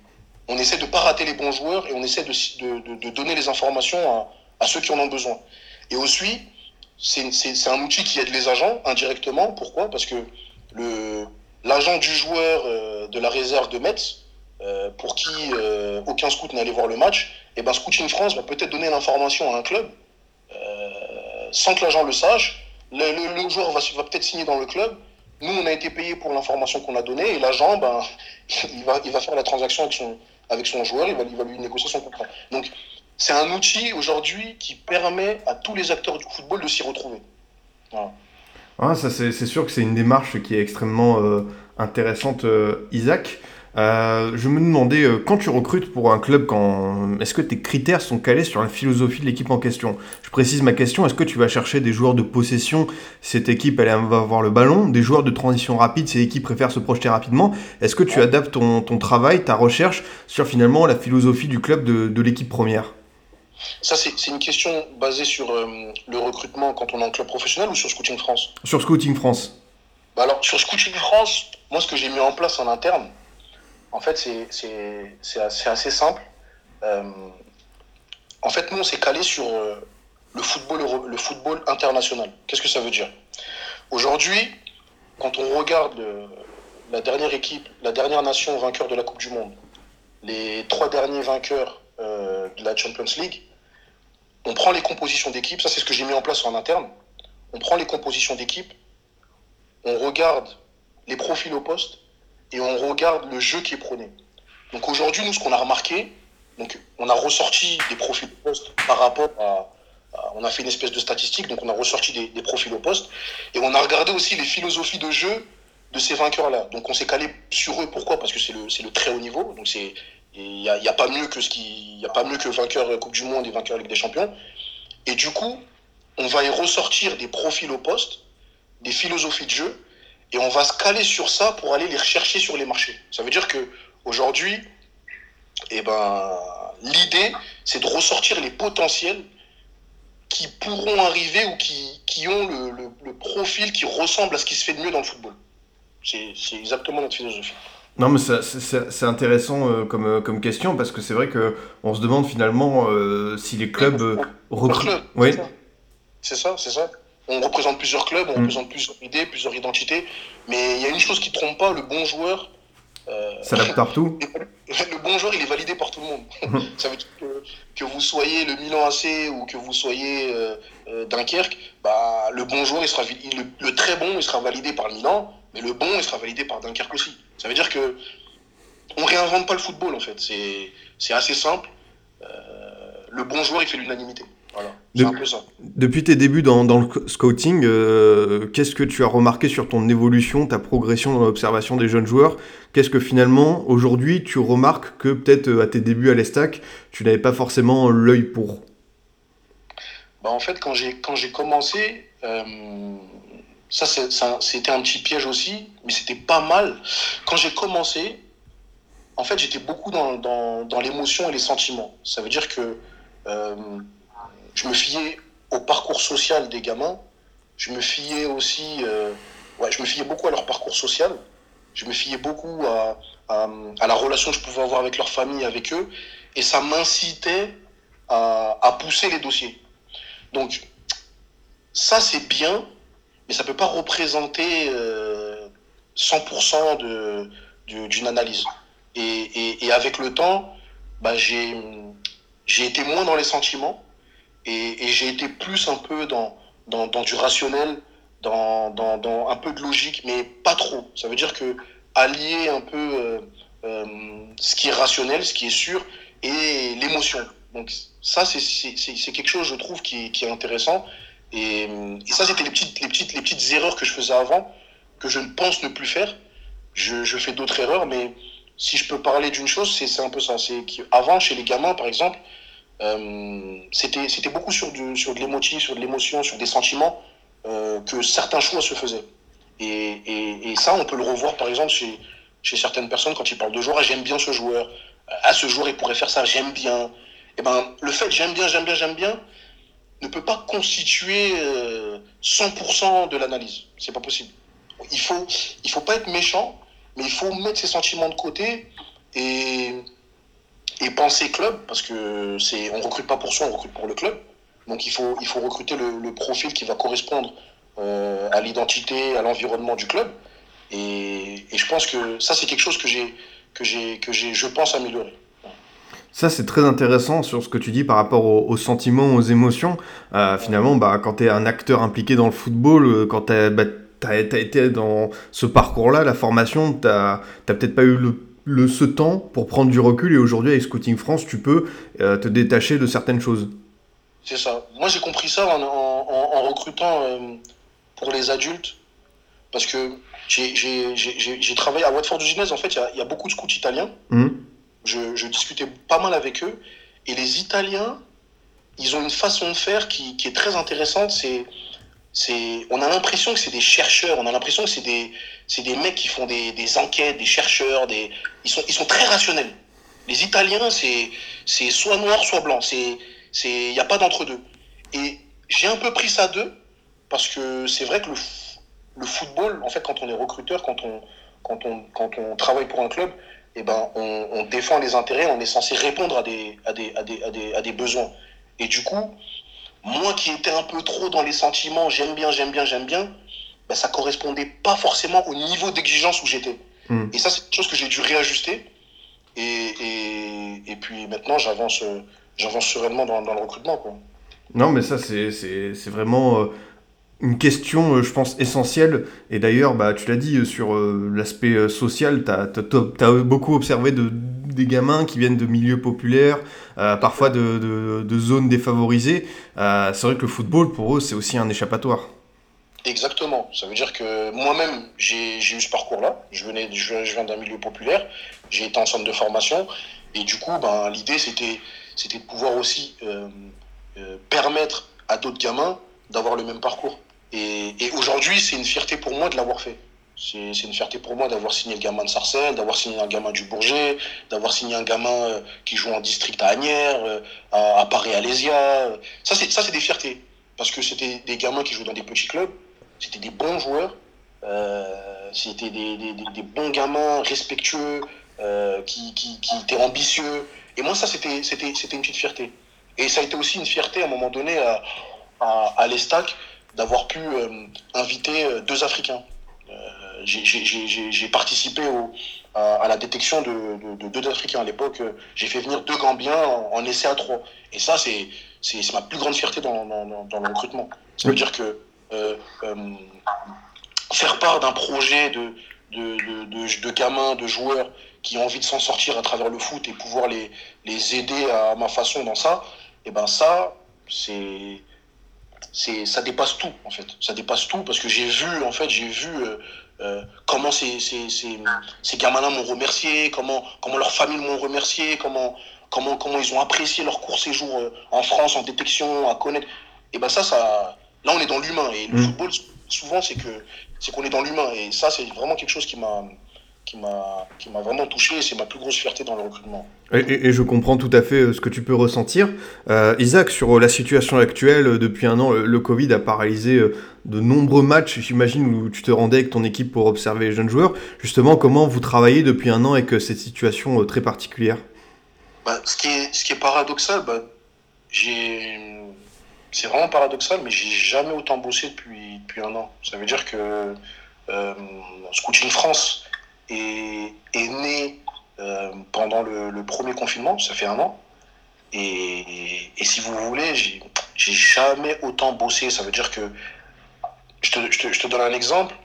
on essaie de ne pas rater les bons joueurs et on essaie de, de, donner les informations à, ceux qui en ont besoin. Et aussi, c'est un outil qui aide les agents indirectement. Pourquoi? Parce que l'agent du joueur euh, de la réserve de Metz, euh, pour qui euh, aucun scout n'allait voir le match, et eh ben Scouting France va peut-être donner l'information à un club sans que l'agent le sache. Le, le, joueur va, peut-être signer dans le club. Nous, on a été payé pour l'information qu'on a donnée, et l'agent, ben, <laughs> il, va, il va faire la transaction avec son, avec son joueur, il va, il va lui négocier son contrat. Donc, c'est un outil aujourd'hui qui permet à tous les acteurs du football de s'y retrouver. Ah, ça c'est sûr que c'est une démarche qui est extrêmement euh, intéressante, euh, Isaac. Euh, je me demandais, quand tu recrutes pour un club, quand... est-ce que tes critères sont calés sur la philosophie de l'équipe en question? Je précise ma question, est-ce que tu vas chercher des joueurs de possession, cette équipe elle va avoir le ballon, des joueurs de transition rapide, cette équipe préfère se projeter rapidement. Est-ce que tu adaptes ton, travail, ta recherche sur finalement la philosophie du club de l'équipe première? Ça, c'est une question basée sur euh, le recrutement quand on est en club professionnel ou sur Scouting France? Sur Scouting France. Bah alors, sur Scouting France, moi, ce que j'ai mis en place en interne, en fait, c'est assez, assez, simple. Euh, en fait, nous, on s'est calé sur euh, le, football, le football international. Qu'est-ce que ça veut dire? Aujourd'hui, quand on regarde la dernière équipe, la dernière nation vainqueur de la Coupe du Monde, les trois derniers vainqueurs euh, de la Champions League, on prend les compositions d'équipe, ça c'est ce que j'ai mis en place en interne, on prend les compositions d'équipe, on regarde les profils au poste et on regarde le jeu qui est prôné. Donc aujourd'hui, nous, ce qu'on a remarqué, donc on a ressorti des profils au poste par rapport à, on a fait une espèce de statistique, donc on a ressorti des, profils au poste et on a regardé aussi les philosophies de jeu de ces vainqueurs-là. Donc on s'est calé sur eux. Pourquoi? Parce que c'est le, le très haut niveau. Donc c'est il n'y a, y a, pas mieux que ce qui, y a pas mieux que vainqueur Coupe du Monde et vainqueur Ligue des Champions. Et du coup, on va y ressortir des profils au poste, des philosophies de jeu, et on va se caler sur ça pour aller les rechercher sur les marchés. Ça veut dire que aujourd'hui, eh ben, l'idée, c'est de ressortir les potentiels qui pourront arriver ou qui, qui ont le, le profil qui ressemble à ce qui se fait de mieux dans le football. C'est exactement notre philosophie. Non, mais c'est intéressant euh, comme, euh, comme question parce que c'est vrai qu'on se demande finalement euh, si les clubs euh, recrutent. Oui. C'est ça, c'est ça. On représente plusieurs clubs, on mm. représente plusieurs idées, plusieurs identités. Mais il y a une chose qui ne trompe pas le bon joueur. S'adapte partout. <laughs> Le bon joueur, il est validé par tout le monde. <laughs> ça veut dire que, que, vous soyez le Milan AC ou que vous soyez Dunkerque, bah, le bon joueur, il sera, le, le très bon, il sera validé par le Milan mais le bon, il sera validé par Dunkerque aussi. Ça veut dire que on réinvente pas le football en fait. C'est assez simple. Euh, le bon joueur, il fait l'unanimité. Voilà. C'est un peu ça. Depuis tes débuts dans, dans le scouting, euh, qu'est-ce que tu as remarqué sur ton évolution, ta progression dans l'observation des jeunes joueurs? Qu'est-ce que finalement, aujourd'hui, tu remarques que peut-être euh, à tes débuts à l'Estac, tu n'avais pas forcément l'œil pour? Bah, En fait, quand j'ai commencé, euh, ça, c'était un petit piège aussi, mais c'était pas mal. Quand j'ai commencé, en fait, j'étais beaucoup dans, dans, l'émotion et les sentiments. Ça veut dire que euh, je me fiais au parcours social des gamins. Je me fiais aussi, euh, ouais, je me fiais beaucoup à leur parcours social. Je me fiais beaucoup à, à, à, la relation que je pouvais avoir avec leur famille, avec eux. Et ça m'incitait à, à pousser les dossiers. Donc, ça, c'est bien, mais ça ne peut pas représenter euh, 100% de, d'une analyse. Et, et, avec le temps, bah, j'ai, j'ai été moins dans les sentiments et, et j'ai été plus un peu dans, dans, dans du rationnel, dans, dans, dans, un peu de logique, mais pas trop. Ça veut dire que allier un peu euh, euh, ce qui est rationnel, ce qui est sûr, et l'émotion. Donc ça, c'est, c'est, c'est quelque chose, je trouve, qui, qui est intéressant. Et, et ça, c'était les petites, les, petites, les petites erreurs que je faisais avant, que je ne pense ne plus faire. Je, je fais d'autres erreurs, mais si je peux parler d'une chose, c'est un peu ça. C'est qu'avant, chez les gamins, par exemple, euh, c'était beaucoup sur, du, sur de l'émotif, sur de l'émotion, sur des sentiments euh, que certains choix se faisaient. Et, et, ça, on peut le revoir, par exemple, chez, chez certaines personnes quand ils parlent de joueurs. Ah, j'aime bien ce joueur. À ce joueur, il pourrait faire ça. J'aime bien. Et ben, le fait j'aime bien, j'aime bien, j'aime bien, ne peut pas constituer 100% euh, de l'analyse. C'est pas possible. Il faut, il faut pas être méchant, mais il faut mettre ses sentiments de côté et, et penser club, parce que c'est, on recrute pas pour soi, on recrute pour le club. Donc il faut, il faut recruter le, profil qui va correspondre euh, à l'identité, à l'environnement du club. Et, et, je pense que ça, c'est quelque chose que j'ai, que j'ai, que j'ai, je pense améliorer. Ça, c'est très intéressant sur ce que tu dis par rapport aux, aux sentiments, aux émotions. Euh, finalement, bah, quand tu es un acteur impliqué dans le football, euh, quand tu as, bah, as, été dans ce parcours-là, la formation, tu n'as peut-être pas eu le, le, ce temps pour prendre du recul. Et aujourd'hui, avec Scouting France, tu peux euh, te détacher de certaines choses. C'est ça. Moi, j'ai compris ça en, en, en recrutant euh, pour les adultes. Parce que j'ai travaillé à Watford du Ginès. En fait, il y, y, a beaucoup de scouts italiens. Mmh je, discutais pas mal avec eux. Et les Italiens, ils ont une façon de faire qui, est très intéressante. C'est, c'est, on a l'impression que c'est des chercheurs, on a l'impression que c'est des, c'est des mecs qui font des, enquêtes, des chercheurs, des, ils sont, ils sont très rationnels. Les Italiens, c'est, c'est soit noir, soit blanc. C'est, c'est, il n'y a pas d'entre deux. Et j'ai un peu pris ça d'eux parce que c'est vrai que le, le football, en fait, quand on est recruteur, quand on, quand on, quand on travaille pour un club, eh ben, on, on, défend les intérêts, on est censé répondre à des, à des, à des, à des, à des besoins. Et du coup, moi qui étais un peu trop dans les sentiments, j'aime bien, j'aime bien, j'aime bien, ben, ça correspondait pas forcément au niveau d'exigence où j'étais. Mm. Et ça, c'est quelque chose que j'ai dû réajuster. Et, et, et puis maintenant, j'avance, j'avance sereinement dans, dans, le recrutement. Quoi. Non, mais ça, c'est vraiment. Euh une question, euh, je pense, essentielle. Et d'ailleurs, bah, tu l'as dit, euh, sur euh, l'aspect social, tu as, beaucoup observé de, des gamins qui viennent de milieux populaires, parfois de, de, zones défavorisées. c'est vrai que le football, pour eux, c'est aussi un échappatoire. Exactement. Ça veut dire que moi-même, j'ai eu ce parcours-là. Je, venais, je, viens d'un milieu populaire. J'ai été en centre de formation. Et du coup, ben, l'idée, c'était de pouvoir aussi permettre à d'autres gamins d'avoir le même parcours. Et, aujourd'hui, c'est une fierté pour moi de l'avoir fait. C'est une fierté pour moi d'avoir signé le gamin de Sarcelles, d'avoir signé un gamin du Bourget, d'avoir signé un gamin euh, qui joue en district à Agnières, euh, à, à Paris-Alésia. Ça, c'est des fiertés. Parce que c'était des gamins qui jouaient dans des petits clubs, c'était des bons joueurs, euh, c'était des, bons gamins respectueux, qui, étaient ambitieux. Et moi, ça, c'était une petite fierté. Et ça a été aussi une fierté à un moment donné à, à, à l'Estac d'avoir pu euh, inviter euh, deux Africains. Euh, j'ai participé au, à, à, la détection de, de, de deux Africains à l'époque. J'ai fait venir deux Gambiens en, en, essai à trois. Et ça, c'est ma plus grande fierté dans, dans, dans le recrutement. Ça veut dire que euh, euh, faire part d'un projet de, de, de, de, gamins, de joueurs qui ont envie de s'en sortir à travers le foot et pouvoir les, les aider à ma façon dans ça, et ben ça, c'est c'est ça dépasse tout en fait. Ça dépasse tout parce que j'ai vu en fait j'ai vu euh, euh, comment ces, ces, ces, ces gamins-là m'ont remercié comment comment leurs familles m'ont remercié comment comment comment ils ont apprécié leur court séjour euh, en France en détection à connaître. Et ben ça ça là on est dans l'humain. Et le mmh. football souvent c'est que c'est qu'on est dans l'humain. Et ça c'est vraiment quelque chose qui m'a qui m'a vraiment touché c'est ma plus grosse fierté dans le recrutement. Et, et, et, je comprends tout à fait euh, ce que tu peux ressentir. Euh, Isaac, sur la situation actuelle, euh, depuis un an, le Covid a paralysé euh, de nombreux matchs, j'imagine, où tu te rendais avec ton équipe pour observer les jeunes joueurs. Justement, comment vous travaillez depuis un an avec cette situation très particulière? Bah, ce, qui est, ce qui est paradoxal, bah, c'est vraiment paradoxal, mais j'ai jamais autant bossé depuis, depuis un an. Ça veut dire que euh, Scouting France, est, est né euh, pendant le, premier confinement, ça fait un an. Et, et si vous voulez, j'ai jamais autant bossé. Ça veut dire que, je te, je te, je te donne un exemple,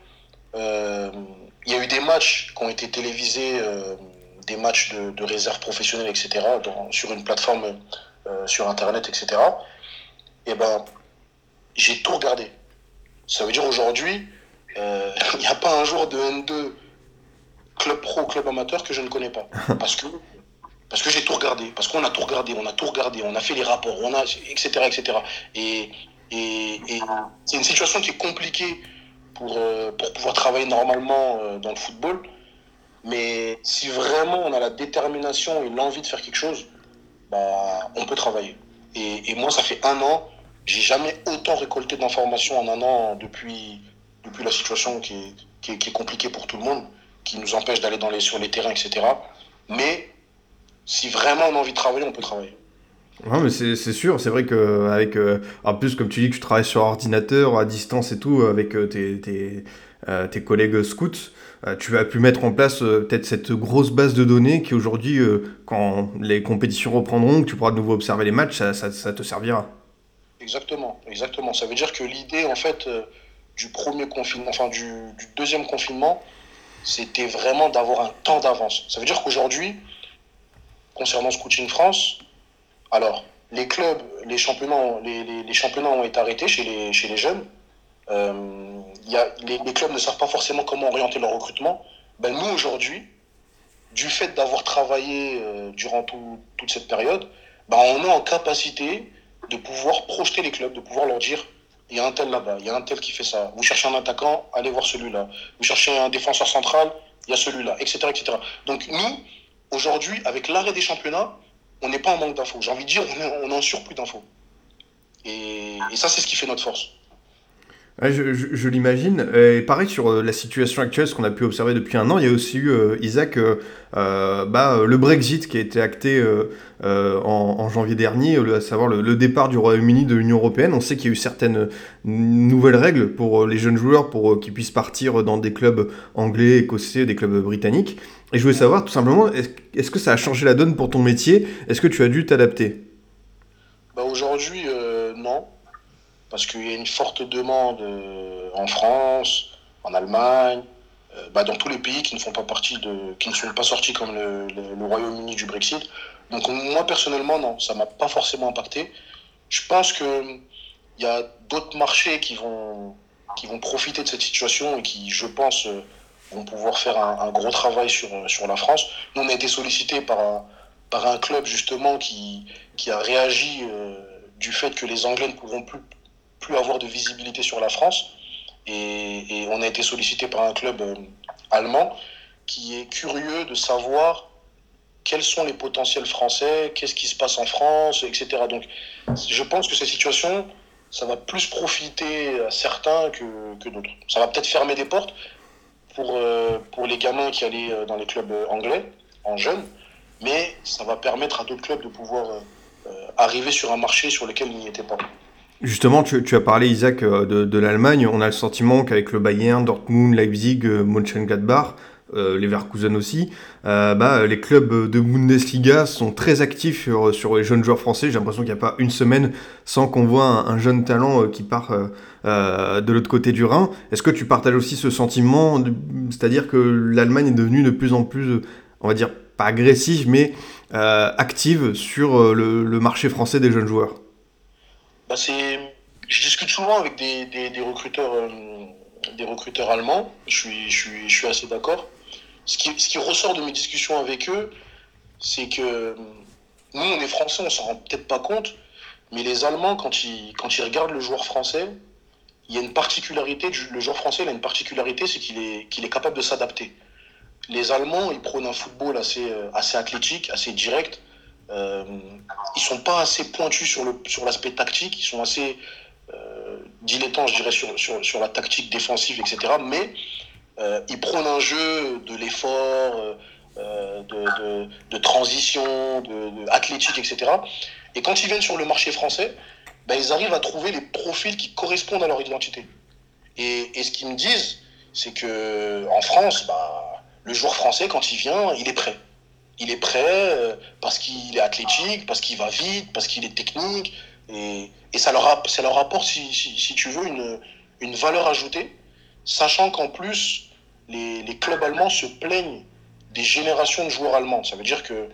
euh, il y a eu des matchs qui ont été télévisés, euh, des matchs de, de, réserve professionnelle, etc., sur une plateforme sur Internet, etc. Et ben, j'ai tout regardé. Ça veut dire aujourd'hui, <laughs> il n'y a pas un jour de N2 club pro, club amateur que je ne connais pas. <laughs> Parce que, parce que j'ai tout regardé, parce qu'on a tout regardé, on a tout regardé, on a fait les rapports, on a, etc., etc. Et, et, et c'est une situation qui est compliquée pour, euh, pour pouvoir travailler normalement euh, dans le football. Mais si vraiment on a la détermination et l'envie de faire quelque chose, bah, on peut travailler. Et, et moi, ça fait un an, j'ai jamais autant récolté d'informations en un an depuis, depuis la situation qui est, qui est, qui est compliquée pour tout le monde qui nous empêche d'aller dans les, sur les terrains, etc. Mais si vraiment on a envie de travailler, on peut travailler. Ouais, mais c'est sûr, c'est vrai qu'avec. Euh, en plus, comme tu dis que tu travailles sur ordinateur, à distance et tout, avec euh, tes, tes, euh, tes, collègues scouts, tu as pu mettre en place peut-être cette grosse base de données qui aujourd'hui, quand les compétitions reprendront, que tu pourras de nouveau observer les matchs, ça, ça, ça te servira. Exactement, exactement. Ça veut dire que l'idée, en fait, du premier confinement, enfin du, du deuxième confinement, c'était vraiment d'avoir un temps d'avance. Ça veut dire qu'aujourd'hui, concernant Scouting France, alors, les clubs, les championnats, les, les, championnats ont été arrêtés chez les, chez les jeunes. Euh, y a, les, les, clubs ne savent pas forcément comment orienter leur recrutement. Ben, nous, aujourd'hui, du fait d'avoir travaillé euh, durant tout, toute cette période, ben, on est en capacité de pouvoir projeter les clubs, de pouvoir leur dire il y a un tel là-bas, il y a un tel qui fait ça. Vous cherchez un attaquant, allez voir celui-là. Vous cherchez un défenseur central, il y a celui-là, etc., etc. Donc nous, aujourd'hui, avec l'arrêt des championnats, on n'est pas en manque d'infos. J'ai envie de dire, on est, en surplus d'infos. Et, ça, c'est ce qui fait notre force. Je, l'imagine. Et pareil sur euh, la situation actuelle, ce qu'on a pu observer depuis un an, il y a aussi eu, euh, Isaac, euh, bah, le Brexit qui a été acté en, janvier dernier, à savoir le, départ du Royaume-Uni de l'Union Européenne. On sait qu'il y a eu certaines nouvelles règles pour les jeunes joueurs pour qu'ils puissent partir dans des clubs anglais, écossais, des clubs britanniques. Et je voulais savoir tout simplement, est-ce que ça a changé la donne pour ton métier? Est-ce que tu as dû t'adapter? Bah Aujourd'hui, non parce qu'il y a une forte demande euh, en France, en Allemagne, euh, bah, dans tous les pays qui ne sont pas sortis comme le, Royaume-Uni du Brexit. Donc moi personnellement non, ça m'a pas forcément impacté. Je pense que il y a d'autres marchés qui vont profiter de cette situation et qui, je pense, euh, vont pouvoir faire un, gros travail sur, la France. Nous, on a été sollicité par un, club justement qui, qui a réagi du fait que les Anglais ne pourront plus plus avoir de visibilité sur la France. Et, on a été sollicité par un club euh, allemand qui est curieux de savoir quels sont les potentiels français, qu'est-ce qui se passe en France, etc. Donc je pense que cette situation, ça va plus profiter à certains que, d'autres. Ça va peut-être fermer des portes pour, euh, pour les gamins qui allaient euh, dans les clubs anglais, en jeunes, mais ça va permettre à d'autres clubs de pouvoir arriver sur un marché sur lequel ils n'y étaient pas. Justement, tu, as parlé, Isaac, euh, de, l'Allemagne. On a le sentiment qu'avec le Bayern, Dortmund, Leipzig, euh, Mönchengladbach, euh, Leverkusen aussi, bah, les clubs de Bundesliga sont très actifs sur, les jeunes joueurs français. J'ai l'impression qu'il n'y a pas une semaine sans qu'on voit un, jeune talent qui part de l'autre côté du Rhin. Est-ce que tu partages aussi ce sentiment, c'est-à-dire que l'Allemagne est devenue de plus en plus, on va dire, pas agressive, mais active sur le marché français des jeunes joueurs? Bah, je discute souvent avec des, des, recruteurs, euh, des recruteurs allemands. Je suis, je suis, je suis assez d'accord. Ce qui, ce qui ressort de mes discussions avec eux, c'est que nous, on est français, on s'en rend peut-être pas compte, mais les Allemands, quand ils, quand ils regardent le joueur français, il y a une particularité, le joueur français il a une particularité, c'est qu'il est, est capable de s'adapter. Les Allemands, ils prônent un football assez, euh, assez athlétique, assez direct. Euh, ils sont pas assez pointus sur l'aspect tactique, ils sont assez euh, dilettants, je dirais, sur, la tactique défensive, etc. Mais euh, ils prônent un jeu de l'effort, euh, de, transition, de, athlétique, etc. Et quand ils viennent sur le marché français, ben, ils arrivent à trouver les profils qui correspondent à leur identité. Et, ce qu'ils me disent, c'est que en France, bah, le joueur français, quand il vient, il est prêt il est prêt euh, parce qu'il est athlétique, parce qu'il va vite, parce qu'il est technique. Et, et ça, leur ça leur apporte, si, si, tu veux, une, une, valeur ajoutée, sachant qu'en plus, les, les, clubs allemands se plaignent des générations de joueurs allemands. Ça veut dire que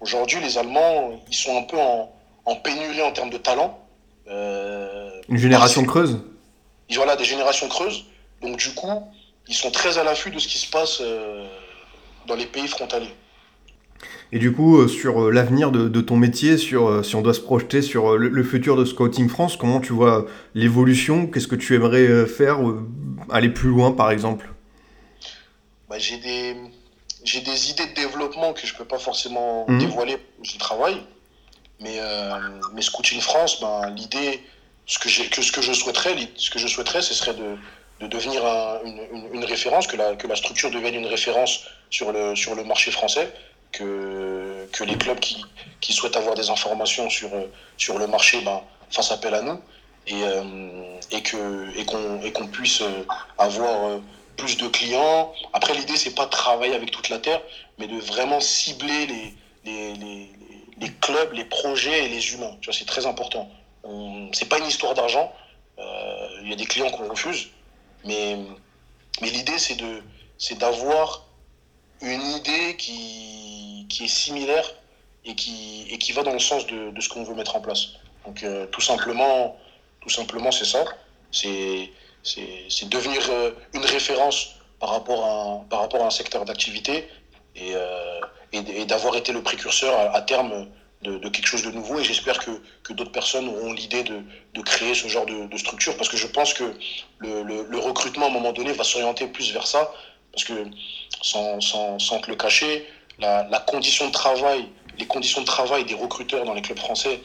aujourd'hui, les Allemands, ils sont un peu en, en pénurie en termes de talent. Euh, une génération creuse Voilà, des générations creuses. Donc du coup, ils sont très à l'affût de ce qui se passe euh, dans les pays frontaliers. Et du coup, euh, sur euh, l'avenir de, ton métier, sur, euh, si on doit se projeter sur le, futur de Scouting France, comment tu vois l'évolution? Qu'est-ce que tu aimerais faire Aller plus loin, par exemple? Bah, J'ai des, des idées de développement que je ne peux pas forcément mmh. dévoiler, j'y travaille. Mais, mais Scouting France, ben, l'idée, ce que, que, ce que je souhaiterais, ce que je souhaiterais, ce serait de, de devenir une, une, référence, que la, que la structure devienne une référence sur le, sur le marché français, que, que les clubs qui, qui souhaitent avoir des informations sur, sur le marché ben, fassent appel à nous et, euh, et qu'on et et puisse avoir euh, plus de clients. Après, l'idée, c'est pas de travailler avec toute la terre, mais de vraiment cibler les, les, les, clubs, les projets et les humains. C'est très important. C'est pas une histoire d'argent. Euh, il y a des clients qu'on refuse, mais, mais l'idée, c'est d'avoir une idée qui, qui est similaire et qui, et qui va dans le sens de, de ce qu'on veut mettre en place. Donc euh, tout simplement, tout simplement c'est ça. C'est, c'est, devenir euh, une référence par rapport à un, par rapport à un secteur d'activité et, euh, et, d'avoir été le précurseur à, terme de, quelque chose de nouveau. Et j'espère que, que d'autres personnes auront l'idée de, de, créer ce genre de, de, structure parce que je pense que le, le, le recrutement à un moment donné va s'orienter plus vers ça parce que, sans, sans, sans te le cacher, la, la, condition de travail, les conditions de travail des recruteurs dans les clubs français,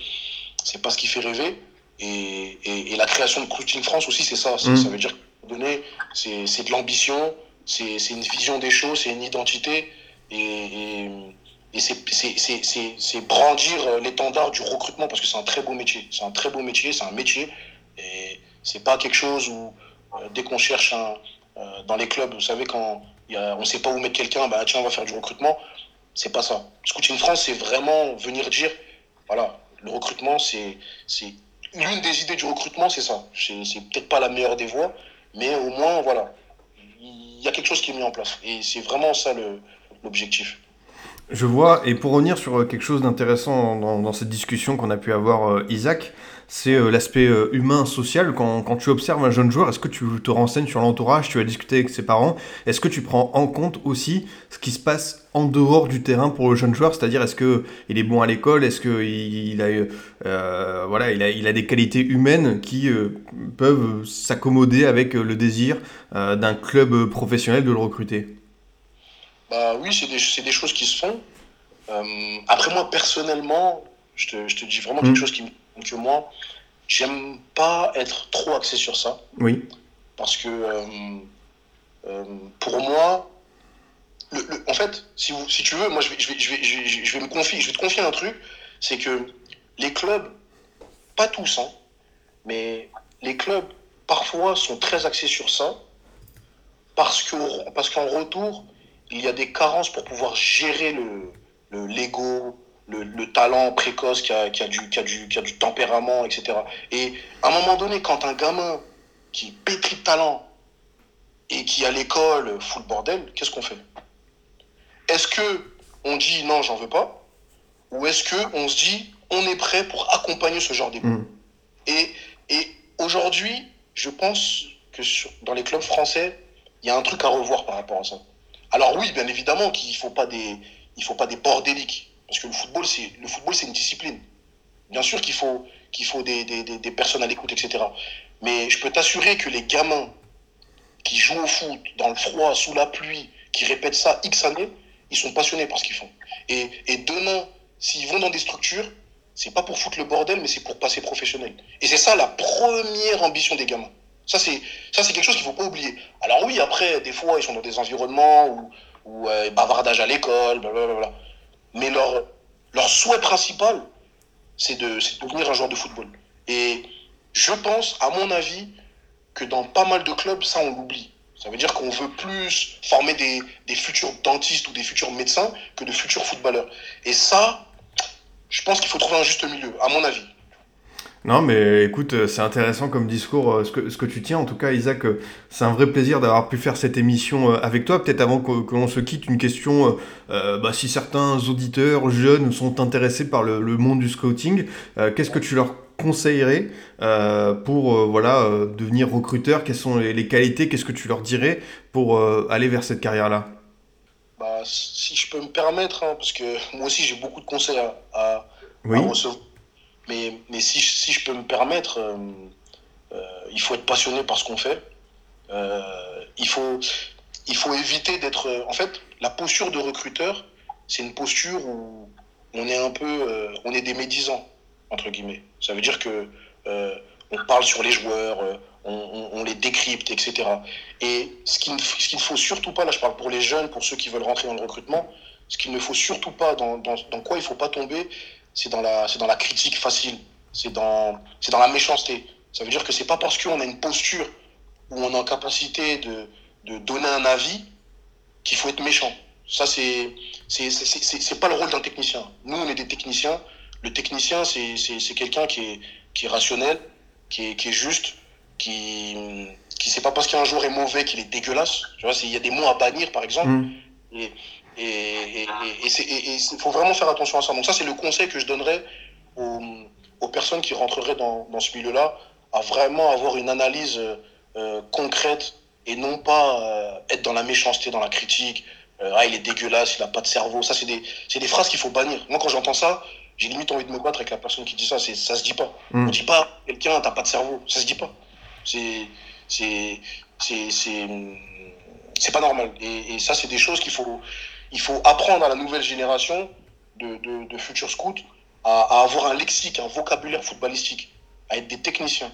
c'est pas ce qui fait rêver. et, la création de Coaching France aussi, c'est ça. Mm. Ça veut dire donner, c'est de l'ambition, c'est une vision des choses, c'est une identité. Et, et c'est brandir l'étendard du recrutement parce que c'est un très beau métier. C'est un très beau métier, c'est un métier. Et c'est pas quelque chose où, euh, dès qu'on cherche un, euh, dans les clubs, vous savez, quand y a, on sait pas où mettre quelqu'un, bah tiens, on va faire du recrutement. C'est pas ça. Scouting France, c'est vraiment venir dire voilà, le recrutement, c'est l'une des idées du recrutement, c'est ça. C'est peut-être pas la meilleure des voies, mais au moins, voilà, il y a quelque chose qui est mis en place. Et c'est vraiment ça l'objectif. Je vois, et pour revenir sur euh, quelque chose d'intéressant dans, cette discussion qu'on a pu avoir, euh, Isaac, c'est euh, l'aspect humain, social. Quand, quand, tu observes un jeune joueur, est-ce que tu te renseignes sur l'entourage, tu as discuté avec ses parents? Est-ce que tu prends en compte aussi ce qui se passe en dehors du terrain pour le jeune joueur? C'est-à-dire, est-ce qu'il est bon à l'école? Est-ce qu'il il a, voilà, il a, il a des qualités humaines qui peuvent s'accommoder avec le désir d'un club professionnel de le recruter? Bah oui, c'est des, des, choses qui se font. Euh, après, moi, personnellement, je te, je te dis vraiment quelque mm. chose qui me que moi, j'aime pas être trop axé sur ça. Oui. Parce que euh, euh, pour moi, le, en fait, si, vous, si tu veux, moi, je vais, je vais, je vais, je vais, me confier, je vais te confier un truc, c'est que les clubs, pas tous, hein, mais les clubs, parfois, sont très axés sur ça, parce qu'en parce qu'en retour, il y a des carences pour pouvoir gérer le l'ego, le, le, talent précoce qui a, qui, a du, qui, a du, qui a du tempérament, etc. Et à un moment donné, quand un gamin qui pétrit de talent et qui à l'école fout le bordel, qu'est-ce qu'on fait? Est-ce que on dit non, j'en veux pas? Ou est-ce que on se dit on est prêt pour accompagner ce genre d'égo mm. Et, et aujourd'hui, je pense que sur, dans les clubs français, il y a un truc à revoir par rapport à ça. Alors oui, bien évidemment qu'il ne faut pas des, il faut pas des bordéliques, parce que le football, c'est le football, c'est une discipline. Bien sûr qu'il faut, qu'il faut des, des, des, personnes à l'écoute, etc. Mais je peux t'assurer que les gamins qui jouent au foot dans le froid, sous la pluie, qui répètent ça X années, ils sont passionnés par ce qu'ils font. Et, et demain, s'ils vont dans des structures, c'est pas pour foutre le bordel, mais c'est pour passer professionnel. Et c'est ça la première ambition des gamins. Ça, c'est, ça, c'est quelque chose qu'il ne faut pas oublier. Alors oui, après, des fois, ils sont dans des environnements où, où euh, bavardage à l'école, blablabla. Mais leur, souhait principal, c'est de, de devenir un joueur de football. Et je pense, à mon avis, que dans pas mal de clubs, ça, on l'oublie. Ça veut dire qu'on veut plus former des, futurs dentistes ou des futurs médecins que de futurs footballeurs. Et ça, je pense qu'il faut trouver un juste milieu, à mon avis. Non, mais écoute, euh, c'est intéressant comme discours, euh, ce que, ce que tu tiens. En tout cas, Isaac, euh, c'est un vrai plaisir d'avoir pu faire cette émission avec toi. Peut-être avant que, l'on se quitte, une question, bah, si certains auditeurs jeunes sont intéressés par le, monde du scouting, qu'est-ce que tu leur conseillerais pour voilà, devenir recruteur? Quelles sont les, qualités? Qu'est-ce que tu leur dirais pour aller vers cette carrière-là? Bah, Si je peux me permettre, hein, parce que moi aussi j'ai beaucoup de conseils à, à, à recevoir mais, mais si, si, je peux me permettre, euh, euh, il faut être passionné par ce qu'on fait. Euh, il, faut, il faut éviter d'être. En fait, la posture de recruteur, c'est une posture où on est un peu. on est des médisants, entre guillemets. Ça veut dire que on parle sur les joueurs, on, les décrypte, etc. Et ce qu'il ne, faut surtout pas, là je parle pour les jeunes, pour ceux qui veulent rentrer dans le recrutement, ce qu'il ne faut surtout pas, dans, dans quoi il ne faut pas tomber, c'est dans la, c'est dans la critique facile, c'est dans, c'est dans la méchanceté. Ça veut dire que c'est pas parce qu'on a une posture où on est en capacité de, de donner un avis qu'il faut être méchant. Ça, c'est, c'est, c'est, c'est pas le rôle d'un technicien. Nous, on est des techniciens. Le technicien, c'est, c'est, c'est quelqu'un qui est, qui est rationnel, qui est, qui est juste, qui, qui sait pas parce qu'un jour est mauvais qu'il est dégueulasse. Tu vois, il y a des mots à bannir, par exemple. Et, et il faut vraiment faire attention à ça. Donc ça, c'est le conseil que je donnerais aux, aux personnes qui rentreraient dans, dans ce milieu-là, à vraiment avoir une analyse euh, concrète et non pas euh, être dans la méchanceté, dans la critique. Euh, ah, il est dégueulasse, il n'a pas de cerveau. Ça, c'est des, des phrases qu'il faut bannir. Moi, quand j'entends ça, j'ai limite envie de me battre avec la personne qui dit ça. Ça se dit pas. Mm. On dit pas quelqu'un, t'as pas de cerveau. Ça se dit pas. C'est c'est pas normal. Et, et ça, c'est des choses qu'il faut, il faut apprendre à la nouvelle génération de, de, futurs scouts à, avoir un lexique, un vocabulaire footballistique. à être des techniciens.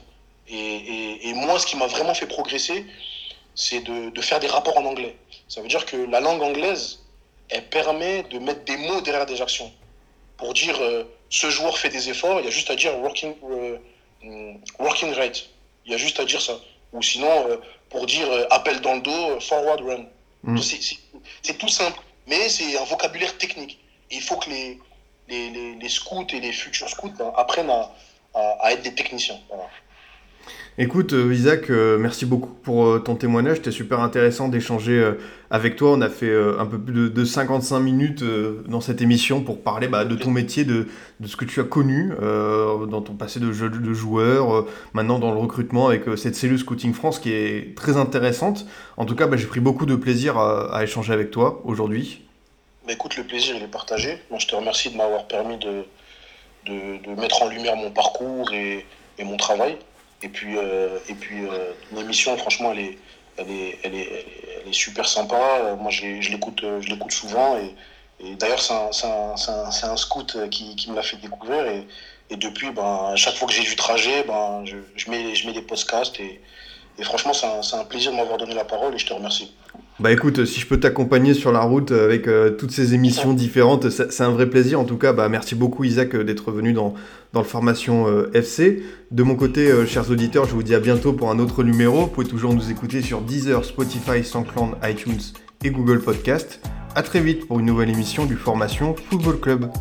Et, moi, ce qui m'a vraiment fait progresser, c'est de, faire des rapports en anglais. Ça veut dire que la langue anglaise, elle permet de mettre des mots derrière des actions. Pour dire euh, ce joueur fait des efforts, il y a juste à dire working, euh, working rate. Il y a juste à dire ça. Ou sinon, euh, pour dire appel dans le dos, forward run. Mm. C'est tout simple, mais c'est un vocabulaire technique. Il faut que les, les, les, scouts et les futurs scouts ben, apprennent à, à, être des techniciens. Écoute, euh, Isaac, euh, merci beaucoup pour euh, ton témoignage. C'était super intéressant d'échanger avec toi. On a fait un peu plus de, 55 minutes dans cette émission pour parler bah, de ton métier, de, ce que tu as connu dans ton passé de, joueur, maintenant dans le recrutement avec cette cellule Scouting France qui est très intéressante. En tout cas, bah, j'ai pris beaucoup de plaisir à, échanger avec toi aujourd'hui. Bah, écoute, le plaisir, il est partagé. Moi, je te remercie de m'avoir permis de, mettre en lumière mon parcours et mon travail. Et puis, euh, et puis euh, l'émission, franchement, elle est, elle est, elle est, elle est super sympa. Moi, je l'écoute, souvent. Et, d'ailleurs, c'est un, un, un, scout qui, qui me l'a fait découvrir. Et, et depuis, ben, à chaque fois que j'ai du trajet, ben, je, je, mets, je mets des podcasts. Et, et franchement, c'est un, un, plaisir de m'avoir donné la parole et je te remercie. Bah écoute, si je peux t'accompagner sur la route avec euh, toutes ces émissions différentes, c'est un vrai plaisir. En tout cas, bah, merci beaucoup Isaac euh, d'être venu dans, dans le Formation euh, FC. De mon côté, chers auditeurs, je vous dis à bientôt pour un autre numéro. Vous pouvez toujours nous écouter sur Deezer, Spotify, SoundCloud, iTunes et Google Podcast. A très vite pour une nouvelle émission du Formation Football Club.